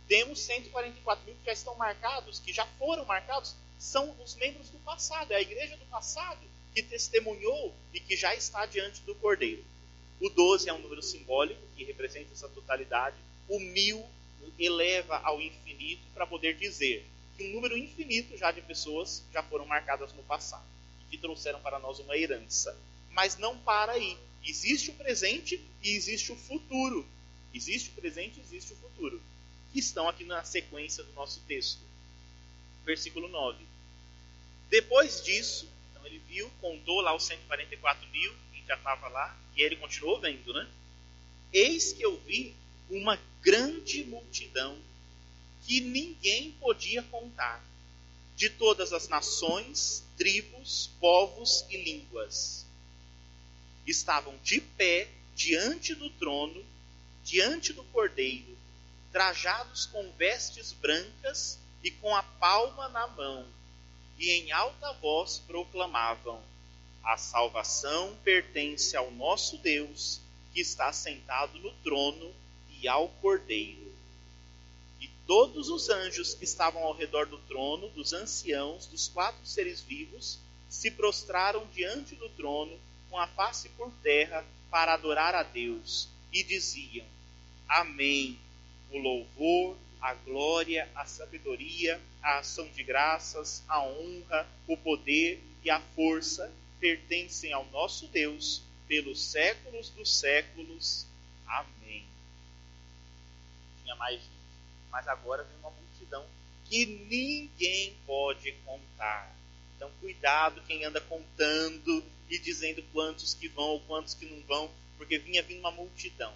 Temos 144 mil que já estão marcados, que já foram marcados, são os membros do passado, é a igreja do passado que testemunhou e que já está diante do Cordeiro. O 12 é um número simbólico que representa essa totalidade. O mil eleva ao infinito para poder dizer que um número infinito já de pessoas já foram marcadas no passado e que trouxeram para nós uma herança. Mas não para aí. Existe o presente e existe o futuro. Existe o presente e existe o futuro. Que estão aqui na sequência do nosso texto. Versículo 9. Depois disso, então ele viu, contou lá os 144 mil, já estava lá, e ele continuou vendo, né? Eis que eu vi uma grande multidão que ninguém podia contar, de todas as nações, tribos, povos e línguas. Estavam de pé diante do trono, diante do cordeiro, trajados com vestes brancas e com a palma na mão, e em alta voz proclamavam: A salvação pertence ao nosso Deus, que está sentado no trono, e ao Cordeiro. E todos os anjos que estavam ao redor do trono, dos anciãos, dos quatro seres vivos, se prostraram diante do trono, com a face por terra, para adorar a Deus, e diziam: Amém. O louvor, a glória, a sabedoria, a ação de graças, a honra, o poder e a força pertencem ao nosso Deus pelos séculos dos séculos. Amém. Tinha mais gente, mas agora vem uma multidão que ninguém pode contar. Então, cuidado quem anda contando e dizendo quantos que vão ou quantos que não vão, porque vinha vindo uma multidão.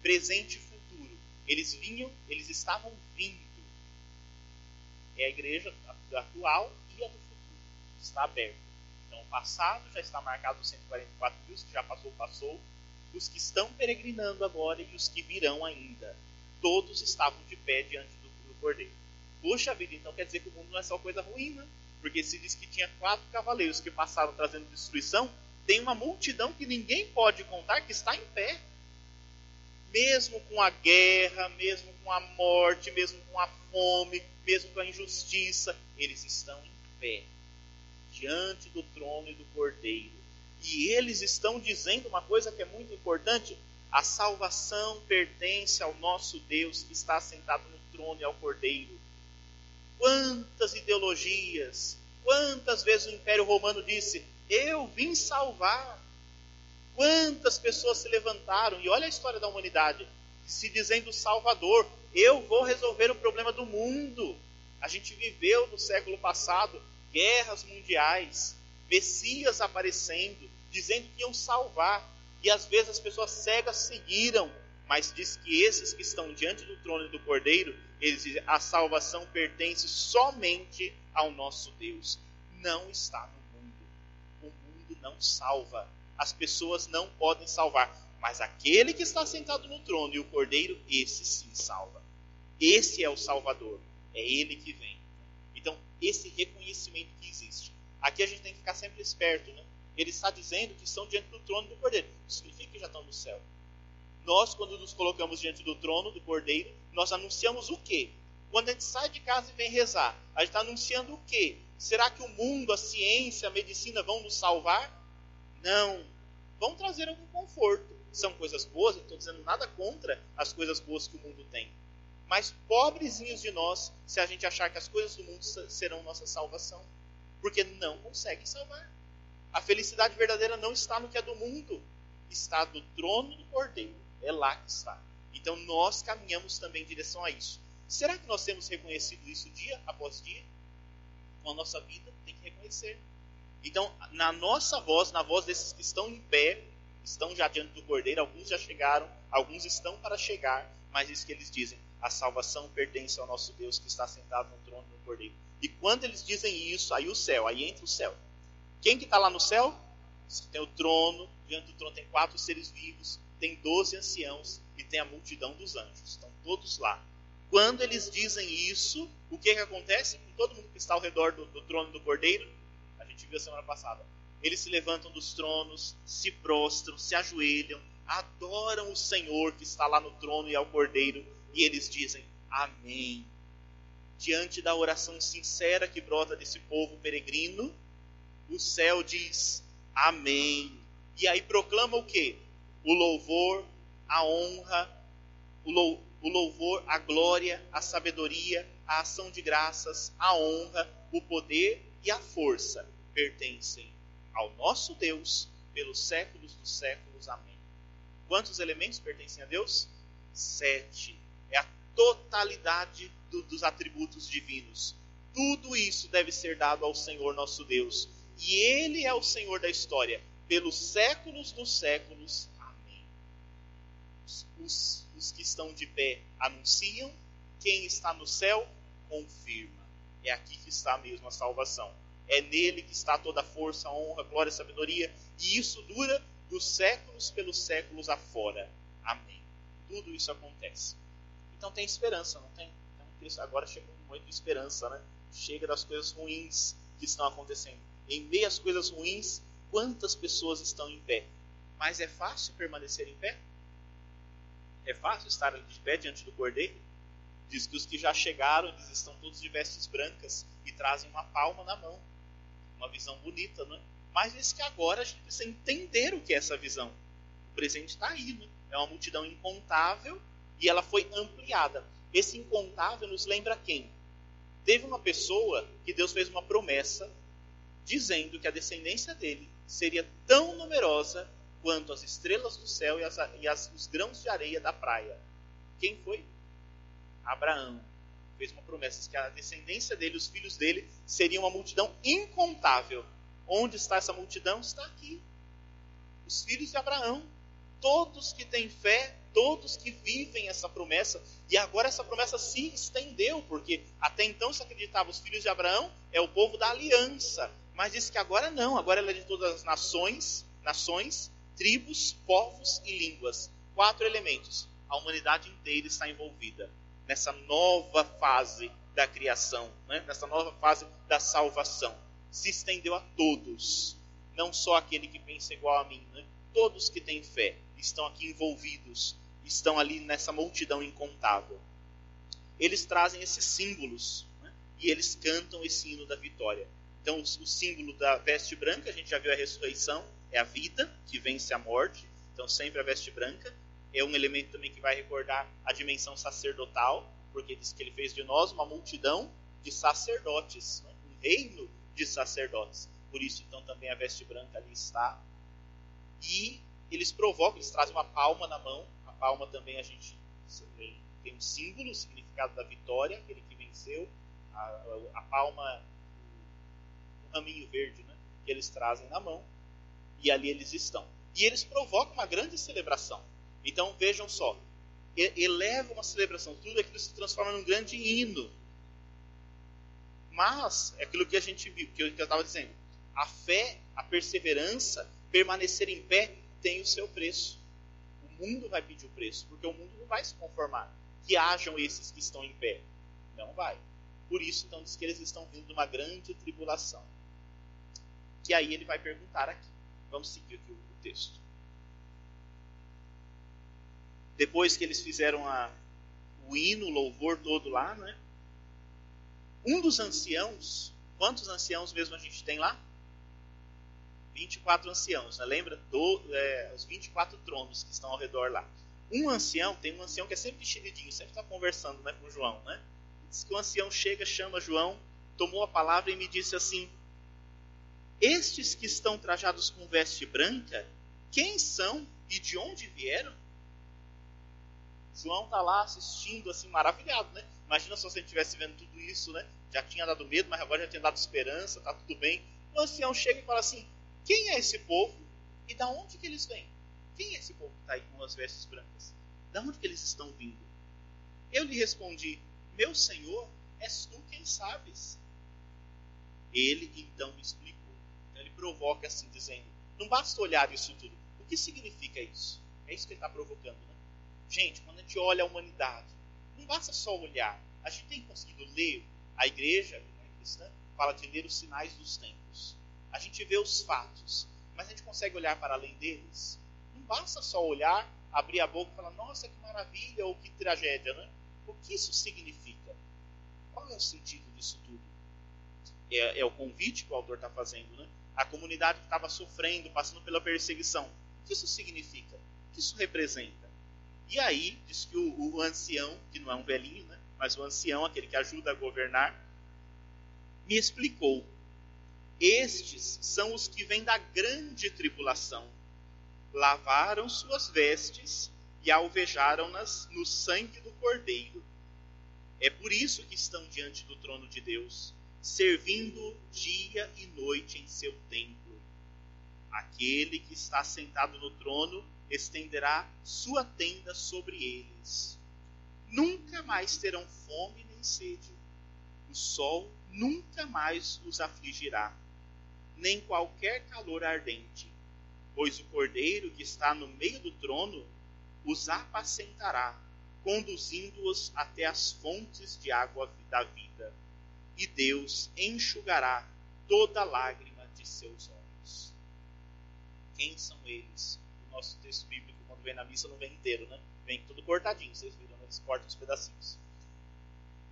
Presente e futuro. Eles vinham, eles estavam vindo é a igreja atual e a do futuro. Está aberta. Então, o passado já está marcado 144 mil, os que já passou, passou. Os que estão peregrinando agora e os que virão ainda. Todos estavam de pé diante do, do Cordeiro. Puxa vida, então quer dizer que o mundo não é só coisa ruim, né? Porque se diz que tinha quatro cavaleiros que passaram trazendo destruição, tem uma multidão que ninguém pode contar que está em pé. Mesmo com a guerra, mesmo com a morte, mesmo com a fome, mesmo com a injustiça, eles estão em pé diante do trono e do cordeiro. E eles estão dizendo uma coisa que é muito importante: a salvação pertence ao nosso Deus que está sentado no trono e ao cordeiro. Quantas ideologias, quantas vezes o Império Romano disse: Eu vim salvar. Quantas pessoas se levantaram, e olha a história da humanidade, se dizendo Salvador, eu vou resolver o problema do mundo. A gente viveu no século passado guerras mundiais, messias aparecendo, dizendo que iam salvar. E às vezes as pessoas cegas seguiram, mas diz que esses que estão diante do trono do Cordeiro, eles dizem, a salvação pertence somente ao nosso Deus. Não está no mundo. O mundo não salva. As pessoas não podem salvar. Mas aquele que está sentado no trono e o Cordeiro, esse sim salva. Esse é o Salvador. É ele que vem. Então, esse reconhecimento que existe. Aqui a gente tem que ficar sempre esperto, né? Ele está dizendo que estão diante do trono do Cordeiro. Isso significa que já estão no céu. Nós, quando nos colocamos diante do trono do Cordeiro, nós anunciamos o quê? Quando a gente sai de casa e vem rezar, a gente está anunciando o quê? Será que o mundo, a ciência, a medicina vão nos salvar? Não. Vão trazer algum conforto são coisas boas, não estou dizendo nada contra as coisas boas que o mundo tem. Mas pobrezinhos de nós se a gente achar que as coisas do mundo serão nossa salvação. Porque não conseguem salvar. A felicidade verdadeira não está no que é do mundo, está do trono do Cordeiro. É lá que está. Então nós caminhamos também em direção a isso. Será que nós temos reconhecido isso dia após dia? Com a nossa vida, tem que reconhecer. Então, na nossa voz, na voz desses que estão em pé, estão já diante do Cordeiro, alguns já chegaram, alguns estão para chegar, mas isso que eles dizem, a salvação pertence ao nosso Deus que está sentado no trono do Cordeiro. E quando eles dizem isso, aí o céu, aí entra o céu. Quem que está lá no céu? tem o trono, diante do trono tem quatro seres vivos, tem doze anciãos e tem a multidão dos anjos. Estão todos lá. Quando eles dizem isso, o que, que acontece com todo mundo que está ao redor do, do trono do cordeiro? A gente viu semana passada. Eles se levantam dos tronos, se prostram, se ajoelham, adoram o Senhor que está lá no trono e ao cordeiro, e eles dizem: Amém. Diante da oração sincera que brota desse povo peregrino, o céu diz: Amém. E aí proclama o que? O louvor, a honra, o, louvor, a glória, a sabedoria, a ação de graças, a honra, o poder e a força pertencem ao nosso Deus pelos séculos dos séculos. Amém. Quantos elementos pertencem a Deus? Sete. É a totalidade do, dos atributos divinos. Tudo isso deve ser dado ao Senhor nosso Deus. E Ele é o Senhor da história, pelos séculos dos séculos. Amém. Os, os que estão de pé anunciam, quem está no céu confirma. É aqui que está mesmo a salvação. É nele que está toda a força, honra, glória, a sabedoria. E isso dura dos séculos pelos séculos afora. Amém. Tudo isso acontece. Então tem esperança, não tem? Agora chegou um momento de esperança, né? Chega das coisas ruins que estão acontecendo. Em meio às coisas ruins, quantas pessoas estão em pé? Mas é fácil permanecer em pé? É fácil estar de pé diante do cordeiro? Diz que os que já chegaram, eles estão todos de vestes brancas e trazem uma palma na mão. Uma visão bonita, não é? Mas diz que agora a gente precisa entender o que é essa visão. O presente está aí, né? É uma multidão incontável e ela foi ampliada. Esse incontável nos lembra quem? Teve uma pessoa que Deus fez uma promessa dizendo que a descendência dele seria tão numerosa quanto as estrelas do céu e, as, e as, os grãos de areia da praia. Quem foi? Abraão. Fez uma promessa que a descendência dele, os filhos dele, seriam uma multidão incontável. Onde está essa multidão? Está aqui. Os filhos de Abraão. Todos que têm fé, todos que vivem essa promessa. E agora essa promessa se estendeu, porque até então se acreditava os filhos de Abraão é o povo da aliança, mas diz que agora não, agora ela é de todas as nações, nações, tribos, povos e línguas. Quatro elementos. A humanidade inteira está envolvida nessa nova fase da criação, né? nessa nova fase da salvação. Se estendeu a todos, não só aquele que pensa igual a mim. Né? Todos que têm fé estão aqui envolvidos, estão ali nessa multidão incontável. Eles trazem esses símbolos né? e eles cantam esse hino da vitória. Então, o símbolo da veste branca, a gente já viu a ressurreição, é a vida que vence a morte. Então, sempre a veste branca. É um elemento também que vai recordar a dimensão sacerdotal, porque diz que ele fez de nós uma multidão de sacerdotes, né? um reino de sacerdotes. Por isso, então, também a veste branca ali está. E eles provocam, eles trazem uma palma na mão. Palma também a gente tem um símbolo, o significado da vitória, aquele que venceu. A, a palma raminho verde né, que eles trazem na mão, e ali eles estão. E eles provocam uma grande celebração. Então vejam só, eleva uma celebração, tudo aquilo se transforma num grande hino. Mas, é aquilo que a gente viu, que eu estava dizendo, a fé, a perseverança, permanecer em pé tem o seu preço. Mundo vai pedir o preço, porque o mundo não vai se conformar que hajam esses que estão em pé. Não vai. Por isso, então, diz que eles estão vindo de uma grande tribulação que aí ele vai perguntar aqui. Vamos seguir aqui o, o texto. Depois que eles fizeram a, o hino, o louvor todo lá, né? Um dos anciãos, quantos anciãos mesmo a gente tem lá? 24 anciãos, né? lembra? Do, é, os 24 tronos que estão ao redor lá. Um ancião, tem um ancião que é sempre vestidinho, sempre está conversando né, com João, né? Diz que o ancião chega, chama João, tomou a palavra e me disse assim: estes que estão trajados com veste branca, quem são e de onde vieram? João está lá assistindo, assim, maravilhado, né? Imagina se ele estivesse vendo tudo isso, né? Já tinha dado medo, mas agora já tinha dado esperança, tá tudo bem. O ancião chega e fala assim: quem é esse povo e da onde que eles vêm? Quem é esse povo que está aí com as vestes brancas? Da onde que eles estão vindo? Eu lhe respondi: Meu senhor, és tu quem sabes. Ele então me explicou provoca assim, dizendo: Não basta olhar isso tudo. O que significa isso? É isso que ele está provocando. Né? Gente, quando a gente olha a humanidade, não basta só olhar. A gente tem conseguido ler a igreja né, cristã, fala de ler os sinais dos tempos. A gente vê os fatos, mas a gente consegue olhar para além deles. Não basta só olhar, abrir a boca e falar, nossa, que maravilha ou que tragédia, né? O que isso significa? Qual é o sentido disso tudo? É, é o convite que o autor está fazendo, né? A comunidade que estava sofrendo, passando pela perseguição. O que isso significa? O que isso representa? E aí, diz que o, o ancião, que não é um velhinho, né? Mas o ancião, aquele que ajuda a governar, me explicou. Estes são os que vêm da grande tribulação. Lavaram suas vestes e alvejaram-nas no sangue do Cordeiro. É por isso que estão diante do trono de Deus, servindo dia e noite em seu templo. Aquele que está sentado no trono estenderá sua tenda sobre eles. Nunca mais terão fome nem sede. O sol nunca mais os afligirá, nem qualquer calor ardente, pois o cordeiro que está no meio do trono os apacentará, conduzindo-os até as fontes de água da vida, e Deus enxugará toda lágrima de seus olhos. Quem são eles? O nosso texto bíblico, quando vem na missa, não vem inteiro, né? Vem tudo cortadinho, vocês viram, né? eles cortam os pedacinhos.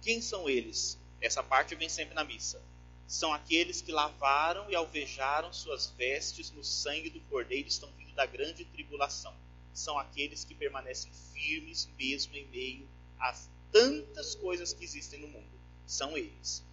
Quem são eles? Essa parte vem sempre na missa. São aqueles que lavaram e alvejaram suas vestes no sangue do Cordeiro, estão vindo da grande tribulação são aqueles que permanecem firmes mesmo em meio às tantas coisas que existem no mundo. São eles.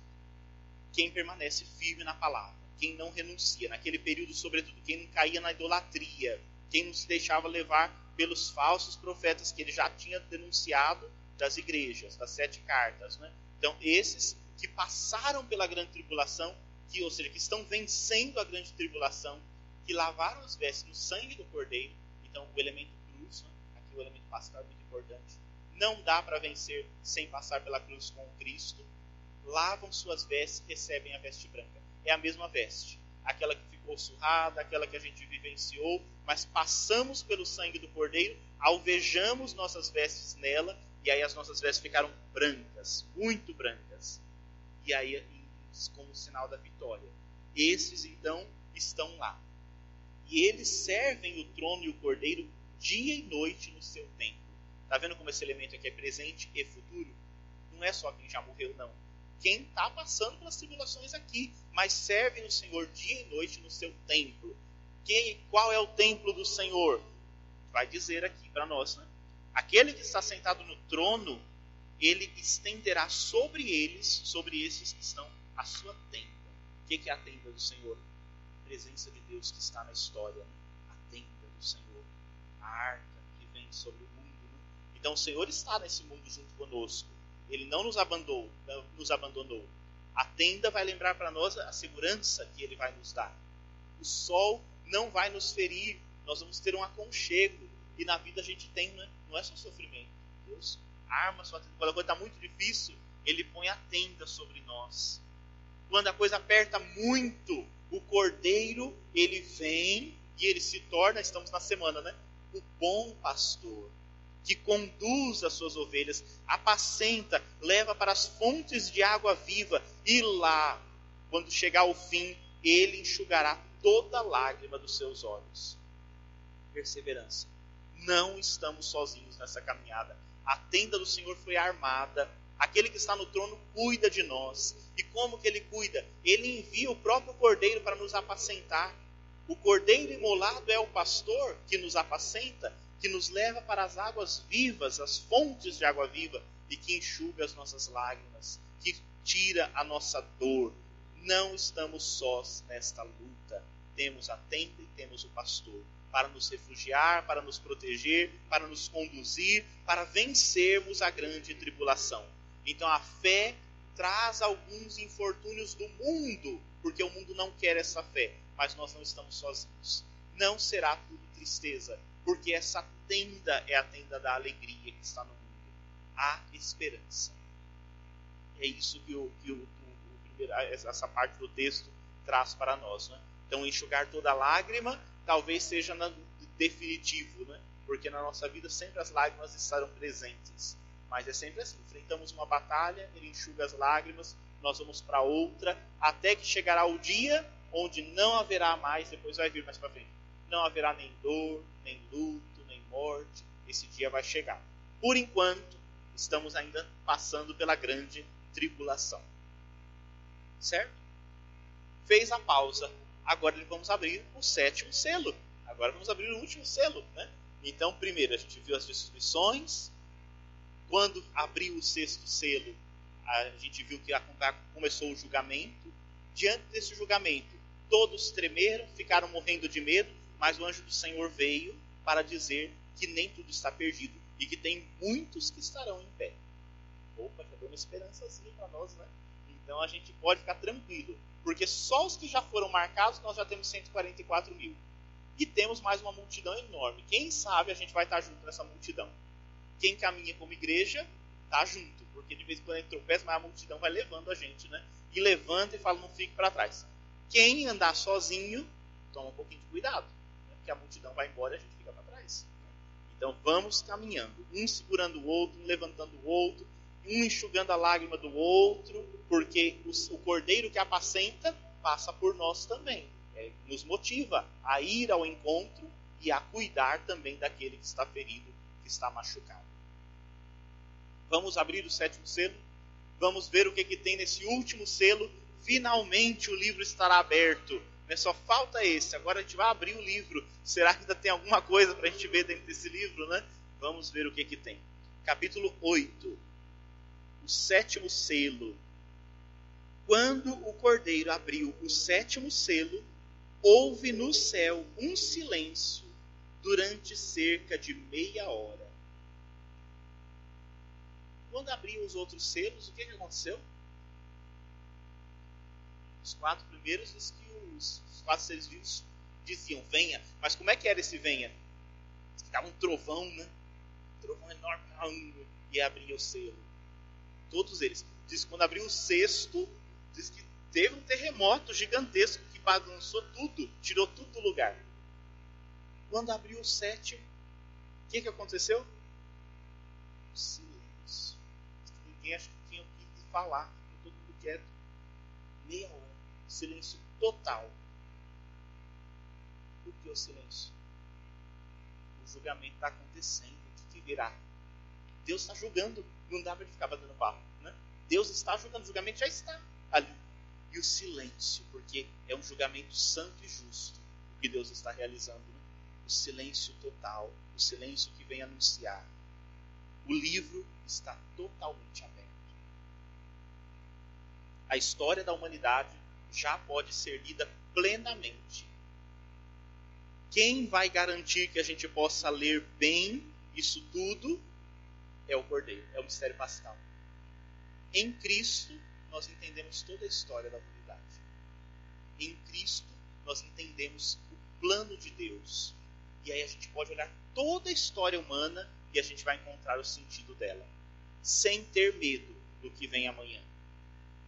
Quem permanece firme na palavra, quem não renuncia, naquele período, sobretudo, quem não caía na idolatria, quem não se deixava levar pelos falsos profetas que ele já tinha denunciado das igrejas, das sete cartas. Né? Então, esses que passaram pela grande tribulação, que, ou seja, que estão vencendo a grande tribulação, que lavaram as vestes no sangue do Cordeiro, então, o elemento cruz, aqui o elemento pascal é muito importante. Não dá para vencer sem passar pela cruz com Cristo. Lavam suas vestes, recebem a veste branca. É a mesma veste, aquela que ficou surrada, aquela que a gente vivenciou, mas passamos pelo sangue do Cordeiro, alvejamos nossas vestes nela, e aí as nossas vestes ficaram brancas, muito brancas. E aí, como sinal da vitória. Esses então estão lá e eles servem o trono e o cordeiro dia e noite no seu templo. Está vendo como esse elemento aqui é presente e futuro? Não é só quem já morreu, não. Quem está passando pelas tribulações aqui, mas servem o Senhor dia e noite no seu templo. Quem, qual é o templo do Senhor? Vai dizer aqui para nós, né? Aquele que está sentado no trono, ele estenderá sobre eles, sobre esses que estão, a sua tenda. O que é a tenda do Senhor? presença de Deus que está na história, a tenda do Senhor, a arca que vem sobre o mundo. Né? Então o Senhor está nesse mundo junto conosco. Ele não nos abandonou, não nos abandonou. A tenda vai lembrar para nós a segurança que ele vai nos dar. O sol não vai nos ferir, nós vamos ter um aconchego. E na vida a gente tem, né? não é só sofrimento. Deus arma sua tenda. Quando a coisa está muito difícil, ele põe a tenda sobre nós. Quando a coisa aperta muito, o cordeiro, ele vem e ele se torna, estamos na semana, né? O bom pastor, que conduz as suas ovelhas, apacenta, leva para as fontes de água viva, e lá, quando chegar o fim, ele enxugará toda lágrima dos seus olhos. Perseverança. Não estamos sozinhos nessa caminhada. A tenda do Senhor foi armada, Aquele que está no trono cuida de nós. E como que ele cuida? Ele envia o próprio cordeiro para nos apacentar. O cordeiro imolado é o pastor que nos apacenta, que nos leva para as águas vivas, as fontes de água viva, e que enxuga as nossas lágrimas, que tira a nossa dor. Não estamos sós nesta luta. Temos a tenda e temos o pastor para nos refugiar, para nos proteger, para nos conduzir, para vencermos a grande tribulação. Então a fé traz alguns infortúnios do mundo, porque o mundo não quer essa fé, mas nós não estamos sozinhos. Não será tudo tristeza, porque essa tenda é a tenda da alegria que está no mundo. Há esperança. É isso que, o, que o, o, essa parte do texto traz para nós. Né? Então, enxugar toda lágrima, talvez seja na, definitivo, né? porque na nossa vida sempre as lágrimas estarão presentes. Mas é sempre assim: enfrentamos uma batalha, ele enxuga as lágrimas, nós vamos para outra, até que chegará o dia onde não haverá mais, depois vai vir mais para frente, não haverá nem dor, nem luto, nem morte. Esse dia vai chegar. Por enquanto, estamos ainda passando pela grande tribulação. Certo? Fez a pausa. Agora vamos abrir o sétimo selo. Agora vamos abrir o último selo, né? Então, primeiro a gente viu as distribuições. Quando abriu o sexto selo, a gente viu que começou o julgamento. Diante desse julgamento, todos tremeram, ficaram morrendo de medo, mas o anjo do Senhor veio para dizer que nem tudo está perdido e que tem muitos que estarão em pé. Opa, já deu uma esperançazinha para nós, né? Então a gente pode ficar tranquilo, porque só os que já foram marcados nós já temos 144 mil. E temos mais uma multidão enorme. Quem sabe a gente vai estar junto nessa multidão. Quem caminha como igreja, está junto, porque de vez em quando a gente tropeça, mas a multidão vai levando a gente, né? E levanta e fala, não fique para trás. Quem andar sozinho, toma um pouquinho de cuidado, né? porque a multidão vai embora e a gente fica para trás. Então vamos caminhando, um segurando o outro, um levantando o outro, um enxugando a lágrima do outro, porque o, cordeiro que apacenta passa por nós também é, nos motiva a ir ao encontro e a cuidar também daquele que está ferido, que está machucado. Vamos abrir o sétimo selo? Vamos ver o que, que tem nesse último selo. Finalmente o livro estará aberto. Mas só falta esse. Agora a gente vai abrir o livro. Será que ainda tem alguma coisa para a gente ver dentro desse livro, né? Vamos ver o que, que tem. Capítulo 8. O sétimo selo. Quando o cordeiro abriu o sétimo selo, houve no céu um silêncio durante cerca de meia hora. Quando abriu os outros selos, o que, aconteceu? Os quatro primeiros diz que os, os quatro seres vivos diziam venha, mas como é que era esse venha? Ficava um trovão, né? Um trovão enorme e abria o selo. Todos eles. Diz que quando abriu o sexto, diz que teve um terremoto gigantesco bagunçou tudo, tirou tudo do lugar. Quando abriu o sétimo, o que, que aconteceu? Silêncio. Ninguém acha que tinha o que falar, todo mundo quieto. Meia hora. Silêncio total. Por que o silêncio? O julgamento está acontecendo. O que virá? Deus está julgando. Não dá para ele ficar batendo papo. Né? Deus está julgando. O julgamento já está ali e o silêncio, porque é um julgamento santo e justo o que Deus está realizando. Né? O silêncio total, o silêncio que vem anunciar. O livro está totalmente aberto. A história da humanidade já pode ser lida plenamente. Quem vai garantir que a gente possa ler bem isso tudo é o Cordeiro, é o mistério pascal. Em Cristo, nós entendemos toda a história da humanidade. Em Cristo, nós entendemos o plano de Deus. E aí a gente pode olhar toda a história humana e a gente vai encontrar o sentido dela, sem ter medo do que vem amanhã.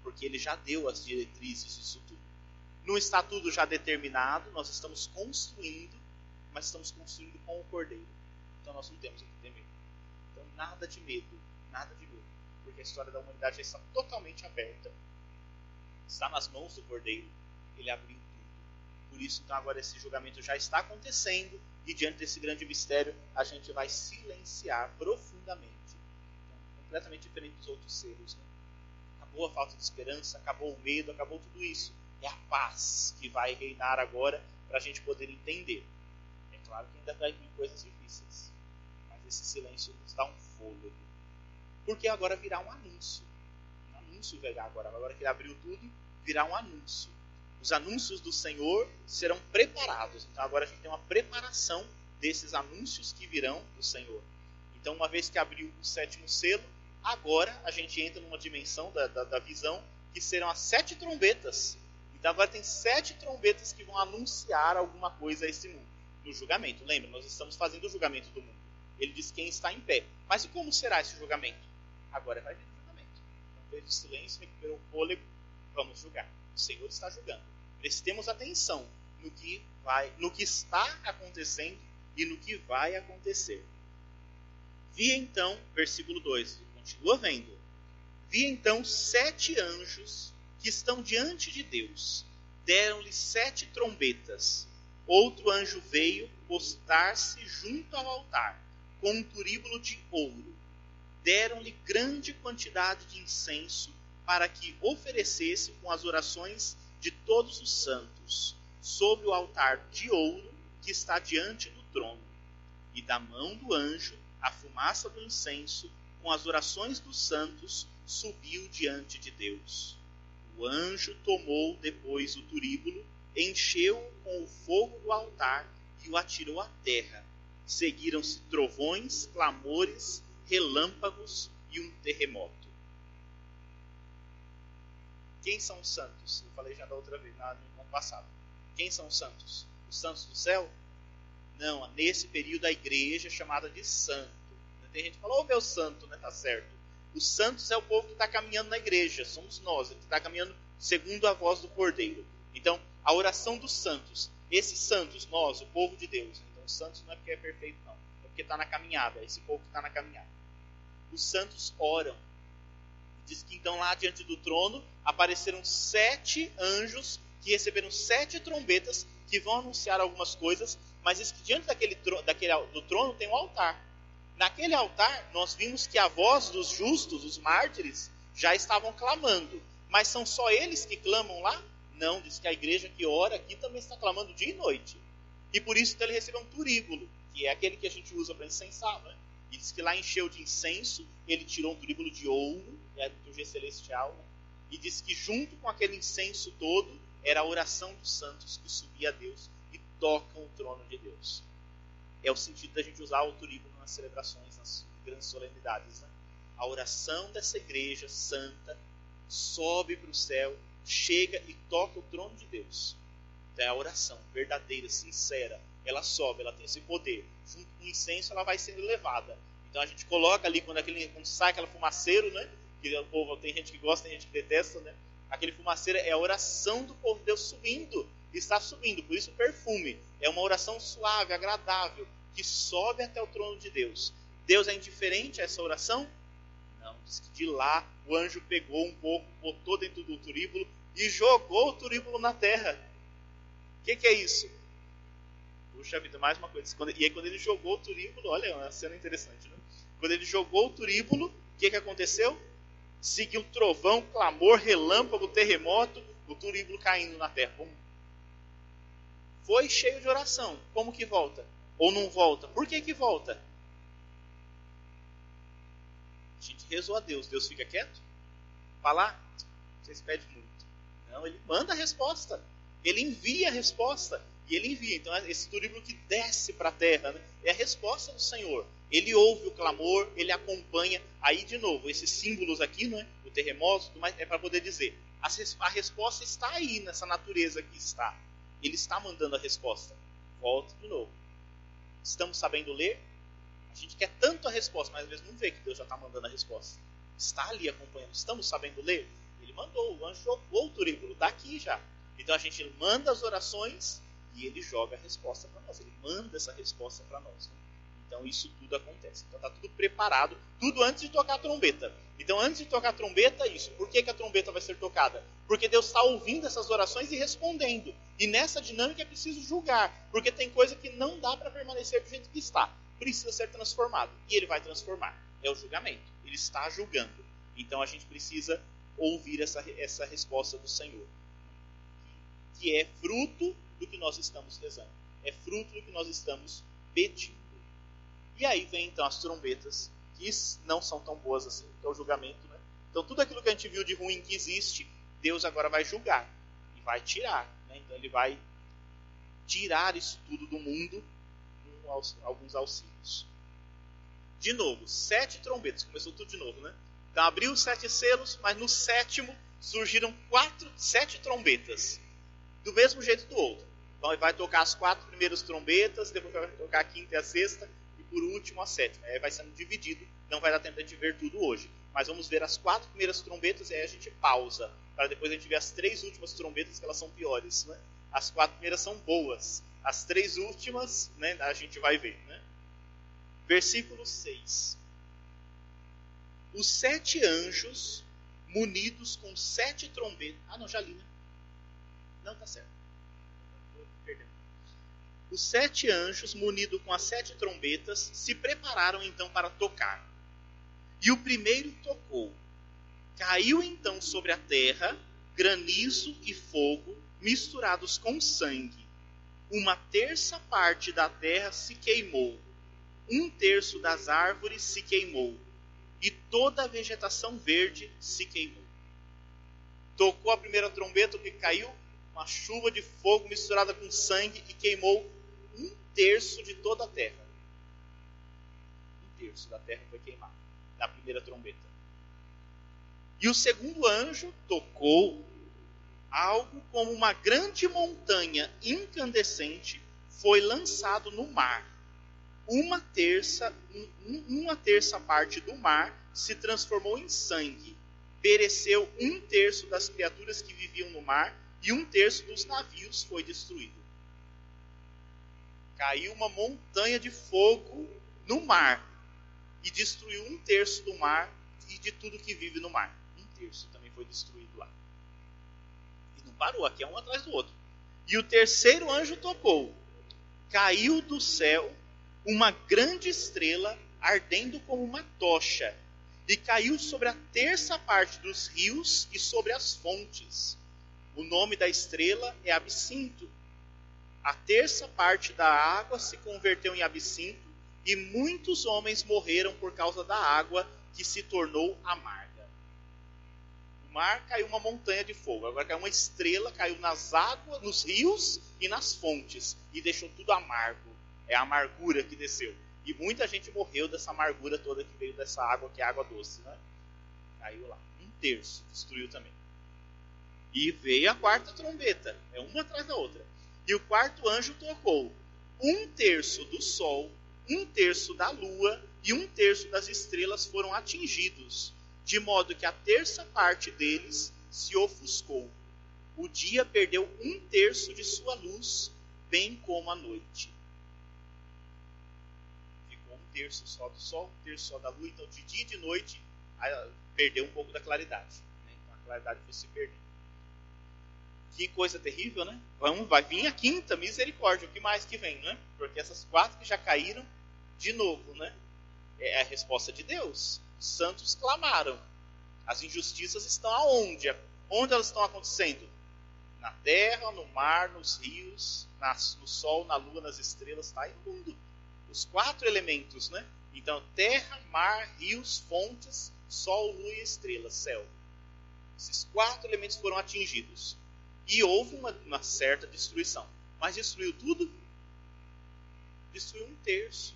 Porque ele já deu as diretrizes disso tudo. Não está tudo já determinado, nós estamos construindo, mas estamos construindo com o Cordeiro. Então nós não temos o que temer. Nada de medo, nada de medo porque a história da humanidade já está totalmente aberta. Está nas mãos do Cordeiro. Ele abriu tudo. Por isso, então, agora esse julgamento já está acontecendo e diante desse grande mistério, a gente vai silenciar profundamente. Então, completamente diferente dos outros seres. Né? Acabou a falta de esperança, acabou o medo, acabou tudo isso. É a paz que vai reinar agora para a gente poder entender. É claro que ainda vai vir coisas difíceis, mas esse silêncio nos dá um fôlego porque agora virá um anúncio. Um anúncio virá agora. Agora que ele abriu tudo, virá um anúncio. Os anúncios do Senhor serão preparados. Então agora a gente tem uma preparação desses anúncios que virão do Senhor. Então, uma vez que abriu o sétimo selo, agora a gente entra numa dimensão da, da, da visão que serão as sete trombetas. Então agora tem sete trombetas que vão anunciar alguma coisa a esse mundo. No julgamento. Lembra, nós estamos fazendo o julgamento do mundo. Ele diz quem está em pé. Mas e como será esse julgamento? Agora vai vir o julgamento. Então, fez o silêncio, recuperou o fôlego, vamos julgar. O Senhor está julgando. Prestemos atenção no que vai, no que está acontecendo e no que vai acontecer. Vi então, versículo 2, continua vendo. Vi então sete anjos que estão diante de Deus. Deram-lhe sete trombetas. Outro anjo veio postar-se junto ao altar, com um turíbulo de ouro. Deram-lhe grande quantidade de incenso, para que oferecesse com as orações de todos os santos, sobre o altar de ouro que está diante do trono. E da mão do anjo, a fumaça do incenso, com as orações dos santos, subiu diante de Deus. O anjo tomou depois o turíbulo, encheu-o com o fogo do altar e o atirou à terra. Seguiram-se trovões, clamores, relâmpagos e um terremoto. Quem são os santos? Eu falei já da outra vez, no ano passado. Quem são os santos? Os santos do céu? Não, nesse período a igreja é chamada de santo. Tem gente que fala, ô oh, meu santo, né? Tá certo. Os santos é o povo que está caminhando na igreja, somos nós, que está caminhando segundo a voz do Cordeiro. Então, a oração dos santos, esses santos, nós, o povo de Deus. Os santos não é porque é perfeito, não. É porque está na caminhada, esse povo que está na caminhada. Os santos oram. Diz que então lá diante do trono apareceram sete anjos que receberam sete trombetas que vão anunciar algumas coisas, mas diz que diante daquele, daquele, do trono tem um altar. Naquele altar, nós vimos que a voz dos justos, os mártires, já estavam clamando. Mas são só eles que clamam lá? Não, diz que a igreja que ora aqui também está clamando dia e noite. E por isso então, ele recebeu um turíbulo, que é aquele que a gente usa para incensar. Né? E diz que lá encheu de incenso, ele tirou um turíbulo de ouro, é do G celestial, né? e diz que junto com aquele incenso todo, era a oração dos santos que subia a Deus e tocam o trono de Deus. É o sentido da gente usar o turíbulo nas celebrações, nas grandes solenidades. Né? A oração dessa igreja santa sobe para o céu, chega e toca o trono de Deus. É a oração verdadeira, sincera. Ela sobe, ela tem esse poder. Junto com o incenso, ela vai sendo levada. Então a gente coloca ali, quando, aquele, quando sai aquela fumaceiro, né? Que o povo tem gente que gosta, tem gente que detesta, né? Aquele fumaceiro é a oração do povo de Deus subindo. Está subindo, por isso o perfume. É uma oração suave, agradável, que sobe até o trono de Deus. Deus é indiferente a essa oração? Não. Diz que de lá o anjo pegou um pouco, botou dentro do turíbulo e jogou o turíbulo na terra. Que, que, é isso? Puxa vida, mais uma coisa. e aí quando ele jogou o turíbulo, olha, é uma cena interessante, né? Quando ele jogou o turíbulo, o que, que aconteceu? seguiu trovão, clamor, relâmpago, terremoto, o turíbulo caindo na terra. Bum. Foi cheio de oração. Como que volta? Ou não volta? Por que que volta? A gente rezou a Deus. Deus fica quieto? Falar? Vocês pedem muito. Não, ele manda a resposta. Ele envia a resposta. E ele envia. Então, esse turíbulo que desce para a terra né, é a resposta do Senhor. Ele ouve o clamor, ele acompanha. Aí, de novo, esses símbolos aqui, não é? o terremoto, é para poder dizer: a, a resposta está aí, nessa natureza que está. Ele está mandando a resposta. Volta de novo. Estamos sabendo ler? A gente quer tanto a resposta, mas às vezes não vê que Deus já está mandando a resposta. Está ali acompanhando. Estamos sabendo ler? Ele mandou, o anjo jogou o turíbulo, está aqui já. Então a gente manda as orações e ele joga a resposta para nós. Ele manda essa resposta para nós. Né? Então isso tudo acontece. Então está tudo preparado, tudo antes de tocar a trombeta. Então antes de tocar a trombeta, isso. Por que, que a trombeta vai ser tocada? Porque Deus está ouvindo essas orações e respondendo. E nessa dinâmica é preciso julgar, porque tem coisa que não dá para permanecer do jeito que está. Precisa ser transformado. E ele vai transformar. É o julgamento. Ele está julgando. Então a gente precisa ouvir essa, essa resposta do Senhor. Que é fruto do que nós estamos rezando. É fruto do que nós estamos pedindo. E aí vem então as trombetas, que não são tão boas assim, que é o julgamento. Né? Então tudo aquilo que a gente viu de ruim que existe, Deus agora vai julgar e vai tirar. Né? Então ele vai tirar isso tudo do mundo com alguns auxílios. De novo, sete trombetas, começou tudo de novo, né? Então abriu os sete selos, mas no sétimo surgiram quatro, sete trombetas, do mesmo jeito do outro. Então ele vai tocar as quatro primeiras trombetas, depois vai tocar a quinta e a sexta, por último a sétima. Aí vai sendo dividido, não vai dar tempo de ver tudo hoje. Mas vamos ver as quatro primeiras trombetas e aí a gente pausa, para depois a gente ver as três últimas trombetas, que elas são piores. Né? As quatro primeiras são boas. As três últimas, né, a gente vai ver. Né? Versículo 6. Os sete anjos, munidos com sete trombetas. Ah, não, já li, né? Não, tá certo. Os sete anjos, munidos com as sete trombetas, se prepararam então para tocar. E o primeiro tocou. Caiu então sobre a terra granizo e fogo misturados com sangue. Uma terça parte da terra se queimou, um terço das árvores se queimou, e toda a vegetação verde se queimou. Tocou a primeira trombeta, que caiu uma chuva de fogo misturada com sangue e queimou um terço de toda a terra. Um terço da terra foi queimado na primeira trombeta. E o segundo anjo tocou algo como uma grande montanha incandescente foi lançado no mar. Uma terça, uma terça parte do mar se transformou em sangue. Pereceu um terço das criaturas que viviam no mar e um terço dos navios foi destruído. Caiu uma montanha de fogo no mar e destruiu um terço do mar e de tudo que vive no mar. Um terço também foi destruído lá. E não parou, aqui é um atrás do outro. E o terceiro anjo tocou. Caiu do céu uma grande estrela ardendo como uma tocha, e caiu sobre a terça parte dos rios e sobre as fontes. O nome da estrela é Absinto. A terça parte da água se converteu em absinto, e muitos homens morreram por causa da água que se tornou amarga. O mar caiu uma montanha de fogo, agora caiu uma estrela, caiu nas águas, nos rios e nas fontes, e deixou tudo amargo. É a amargura que desceu. E muita gente morreu dessa amargura toda que veio dessa água, que é água doce. Né? Caiu lá. Um terço destruiu também. E veio a quarta trombeta, é uma atrás da outra. E o quarto anjo tocou. Um terço do sol, um terço da lua e um terço das estrelas foram atingidos, de modo que a terça parte deles se ofuscou. O dia perdeu um terço de sua luz, bem como a noite terço só do Sol, um terço só da Lua, então de dia e de noite perdeu um pouco da claridade. Né? Então a claridade foi se perdendo. Que coisa terrível, né? Vamos, vai vir a quinta, misericórdia. O que mais que vem, né? Porque essas quatro que já caíram, de novo, né? É a resposta de Deus. Os santos clamaram. As injustiças estão aonde? Onde elas estão acontecendo? Na terra, no mar, nos rios, no sol, na lua, nas estrelas, está imundo os quatro elementos, né? Então, terra, mar, rios, fontes, sol, lua e estrelas, céu. Esses quatro elementos foram atingidos. E houve uma, uma certa destruição. Mas destruiu tudo? Destruiu um terço.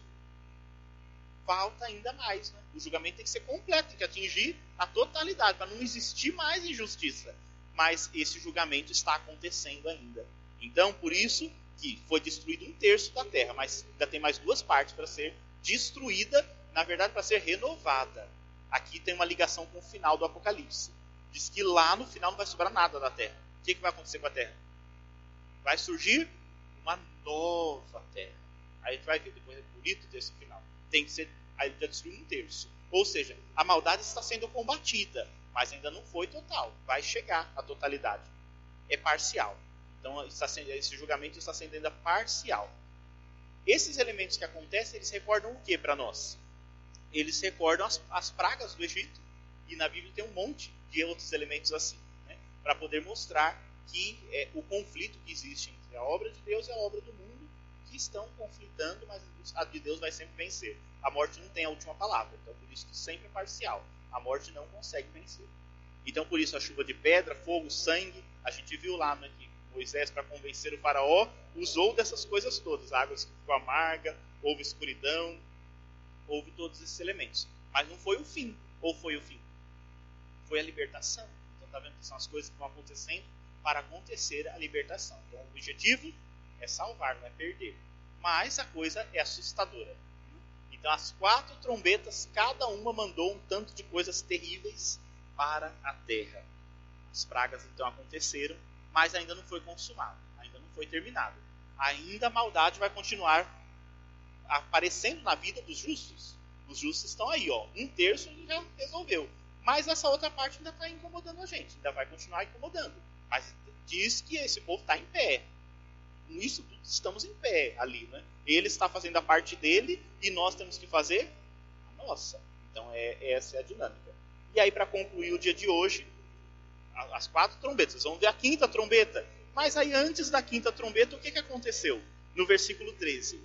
Falta ainda mais. Né? O julgamento tem que ser completo, tem que atingir a totalidade, para não existir mais injustiça. Mas esse julgamento está acontecendo ainda. Então, por isso, que foi destruído um terço da terra, mas ainda tem mais duas partes para ser destruída, na verdade, para ser renovada. Aqui tem uma ligação com o final do Apocalipse. Diz que lá no final não vai sobrar nada da terra. Que, que vai acontecer com a terra? Vai surgir uma nova terra. Aí a gente vai ver depois é bonito desse final. Tem que ser, aí já destruiu um terço. Ou seja, a maldade está sendo combatida, mas ainda não foi total. Vai chegar à totalidade. É parcial. Então, sendo, esse julgamento está sendo ainda parcial. Esses elementos que acontecem, eles recordam o que para nós? Eles recordam as, as, pragas do Egito. E na Bíblia tem um monte de outros elementos assim? Para poder mostrar que é, o conflito que existe entre a obra de Deus e a obra do mundo, que estão conflitando, mas a de Deus vai sempre vencer. A morte não tem a última palavra, então por isso que sempre é parcial. A morte não consegue vencer. Então por isso a chuva de pedra, fogo, sangue, a gente viu lá né, que Moisés, para convencer o faraó, usou dessas coisas todas. A água ficou amarga, houve escuridão, houve todos esses elementos. Mas não foi o fim. Ou foi o fim? Foi a libertação. Está vendo que são as coisas que estão acontecendo para acontecer a libertação. Então o objetivo é salvar, não é perder. Mas a coisa é assustadora. Então as quatro trombetas, cada uma mandou um tanto de coisas terríveis para a terra. As pragas então aconteceram mas ainda não foi consumado, ainda não foi terminado. Ainda a maldade vai continuar aparecendo na vida dos justos. Os justos estão aí, ó. Um terço já resolveu. Mas essa outra parte ainda está incomodando a gente, ainda vai continuar incomodando. Mas diz que esse povo está em pé. Com isso estamos em pé ali, né? Ele está fazendo a parte dele e nós temos que fazer a nossa. Então é, essa é a dinâmica. E aí para concluir o dia de hoje, as quatro trombetas. Vamos ver a quinta trombeta. Mas aí antes da quinta trombeta, o que, que aconteceu? No versículo 13.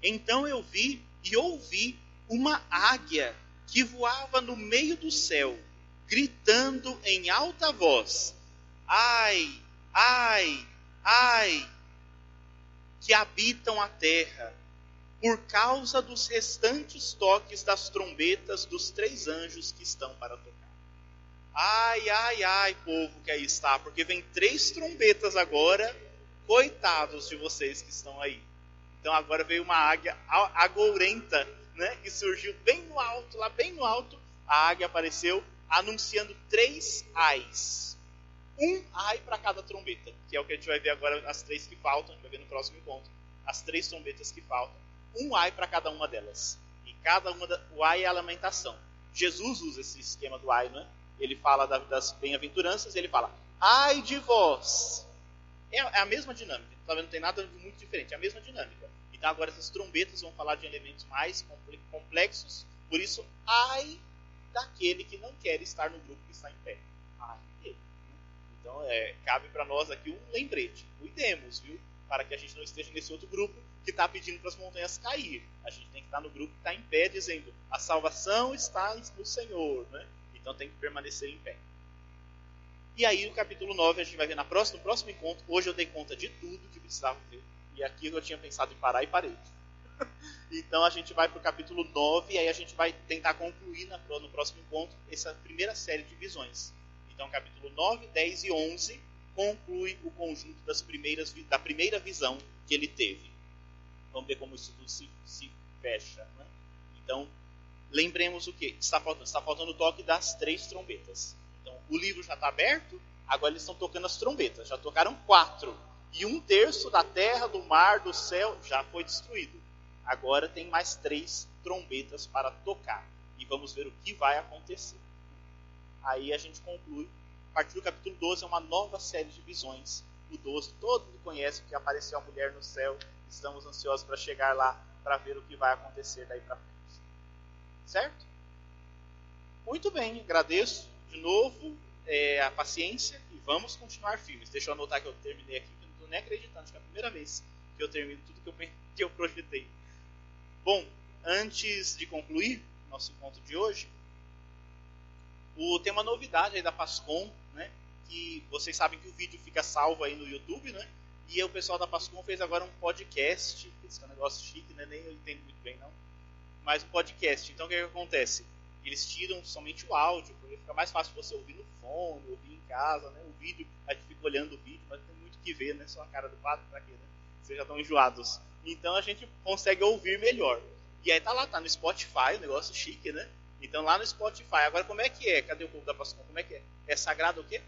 Então eu vi e ouvi uma águia que voava no meio do céu, gritando em alta voz: Ai, ai, ai, que habitam a terra, por causa dos restantes toques das trombetas dos três anjos que estão para tocar. Ai, ai, ai, povo que aí está, porque vem três trombetas agora, coitados de vocês que estão aí. Então agora veio uma águia agourenta, né, que surgiu bem no alto, lá bem no alto, a águia apareceu anunciando três ais. Um ai para cada trombeta, que é o que a gente vai ver agora, as três que faltam, a gente vai ver no próximo encontro. As três trombetas que faltam. Um ai para cada uma delas. E cada uma, da, o ai é a lamentação. Jesus usa esse esquema do ai, não é? Ele fala das bem-aventuranças, ele fala, ai de vós. É, é a mesma dinâmica, tá não tem nada muito diferente, é a mesma dinâmica. Então agora essas trombetas vão falar de elementos mais complexos, por isso, ai daquele que não quer estar no grupo que está em pé. Ai dele. Então é, cabe para nós aqui um lembrete, cuidemos, viu? Para que a gente não esteja nesse outro grupo que está pedindo para as montanhas cair. A gente tem que estar no grupo que está em pé, dizendo: a salvação está no Senhor, né? Então tem que permanecer em pé. E aí, no capítulo 9, a gente vai ver na próxima, no próximo encontro. Hoje eu dei conta de tudo que precisava ver. E aqui eu tinha pensado em parar e parei. então a gente vai para o capítulo 9 e aí a gente vai tentar concluir no próximo encontro essa primeira série de visões. Então, capítulo 9, 10 e 11 conclui o conjunto das primeiras, da primeira visão que ele teve. Vamos ver como isso tudo se, se fecha. Né? Então, lembremos o que? Está faltando, está faltando o toque das três trombetas. Então, o livro já está aberto, agora eles estão tocando as trombetas. Já tocaram quatro. E um terço da terra, do mar, do céu já foi destruído. Agora tem mais três trombetas para tocar. E vamos ver o que vai acontecer. Aí a gente conclui. A partir do capítulo 12 é uma nova série de visões. O 12, todo mundo conhece que apareceu a mulher no céu. Estamos ansiosos para chegar lá para ver o que vai acontecer daí para frente. Certo? Muito bem, agradeço de novo é, a paciência e vamos continuar firmes. Deixa eu anotar que eu terminei aqui, nem acreditando, acho que é a primeira vez que eu termino tudo que eu, projetei. Bom, antes de concluir nosso encontro de hoje, o, tem uma novidade aí da Pascom, né? Que vocês sabem que o vídeo fica salvo aí no YouTube, né? E o pessoal da Pascom fez agora um podcast, esse é um negócio chique, né? Nem eu entendo muito bem, não mais um podcast. Então o que, é que acontece? Eles tiram somente o áudio, porque fica mais fácil você ouvir no fone, ouvir em casa, né? O vídeo, a gente fica olhando o vídeo, mas tem que ver, né? Só a cara do padre, pra quê, né? Vocês já estão enjoados. Então a gente consegue ouvir melhor. E aí tá lá, tá no Spotify, o negócio chique, né? Então lá no Spotify. Agora como é que é? Cadê o povo da Pascom? Como é que é? É sagrado o quê?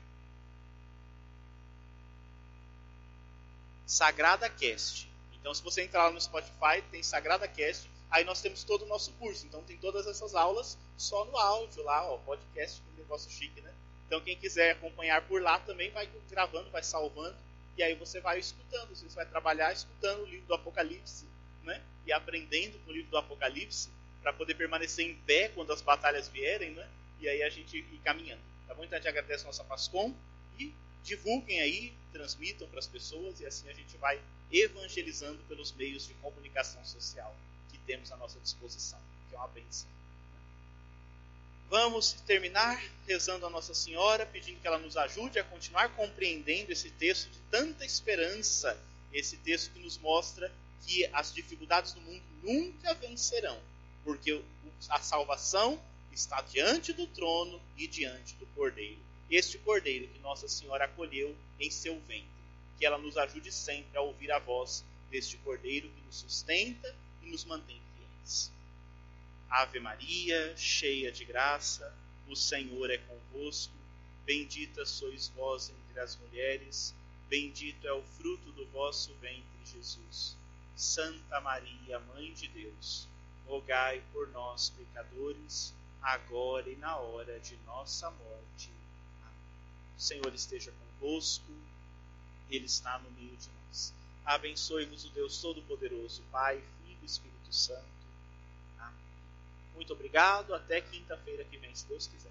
Sagrada Cast. Então se você entrar lá no Spotify, tem Sagrada Cast Aí nós temos todo o nosso curso. Então tem todas essas aulas só no áudio lá, ó, podcast, que negócio chique, né? Então quem quiser acompanhar por lá também vai gravando, vai salvando, e aí você vai escutando, você vai trabalhar escutando o livro do Apocalipse, né? E aprendendo com o livro do Apocalipse para poder permanecer em pé quando as batalhas vierem, né? E aí a gente ir caminhando. Tá bom? Então a gente agradece a nossa Pascom e divulguem aí, transmitam para as pessoas e assim a gente vai evangelizando pelos meios de comunicação social temos à nossa disposição, que é uma bênção. Vamos terminar rezando a Nossa Senhora, pedindo que ela nos ajude a continuar compreendendo esse texto de tanta esperança, esse texto que nos mostra que as dificuldades do mundo nunca vencerão, porque a salvação está diante do trono e diante do Cordeiro. Este Cordeiro que Nossa Senhora acolheu em seu ventre. Que ela nos ajude sempre a ouvir a voz deste Cordeiro que nos sustenta e nos mantém fiéis. Ave Maria, cheia de graça, o Senhor é convosco. Bendita sois vós entre as mulheres, Bendito é o fruto do vosso ventre, Jesus. Santa Maria, Mãe de Deus, rogai por nós, pecadores, agora e na hora de nossa morte. Amém. O Senhor esteja convosco, Ele está no meio de nós. Abençoe-vos o Deus Todo-Poderoso, Pai, Filho e Espírito Santo. Muito obrigado, até quinta-feira que vem, se Deus quiser.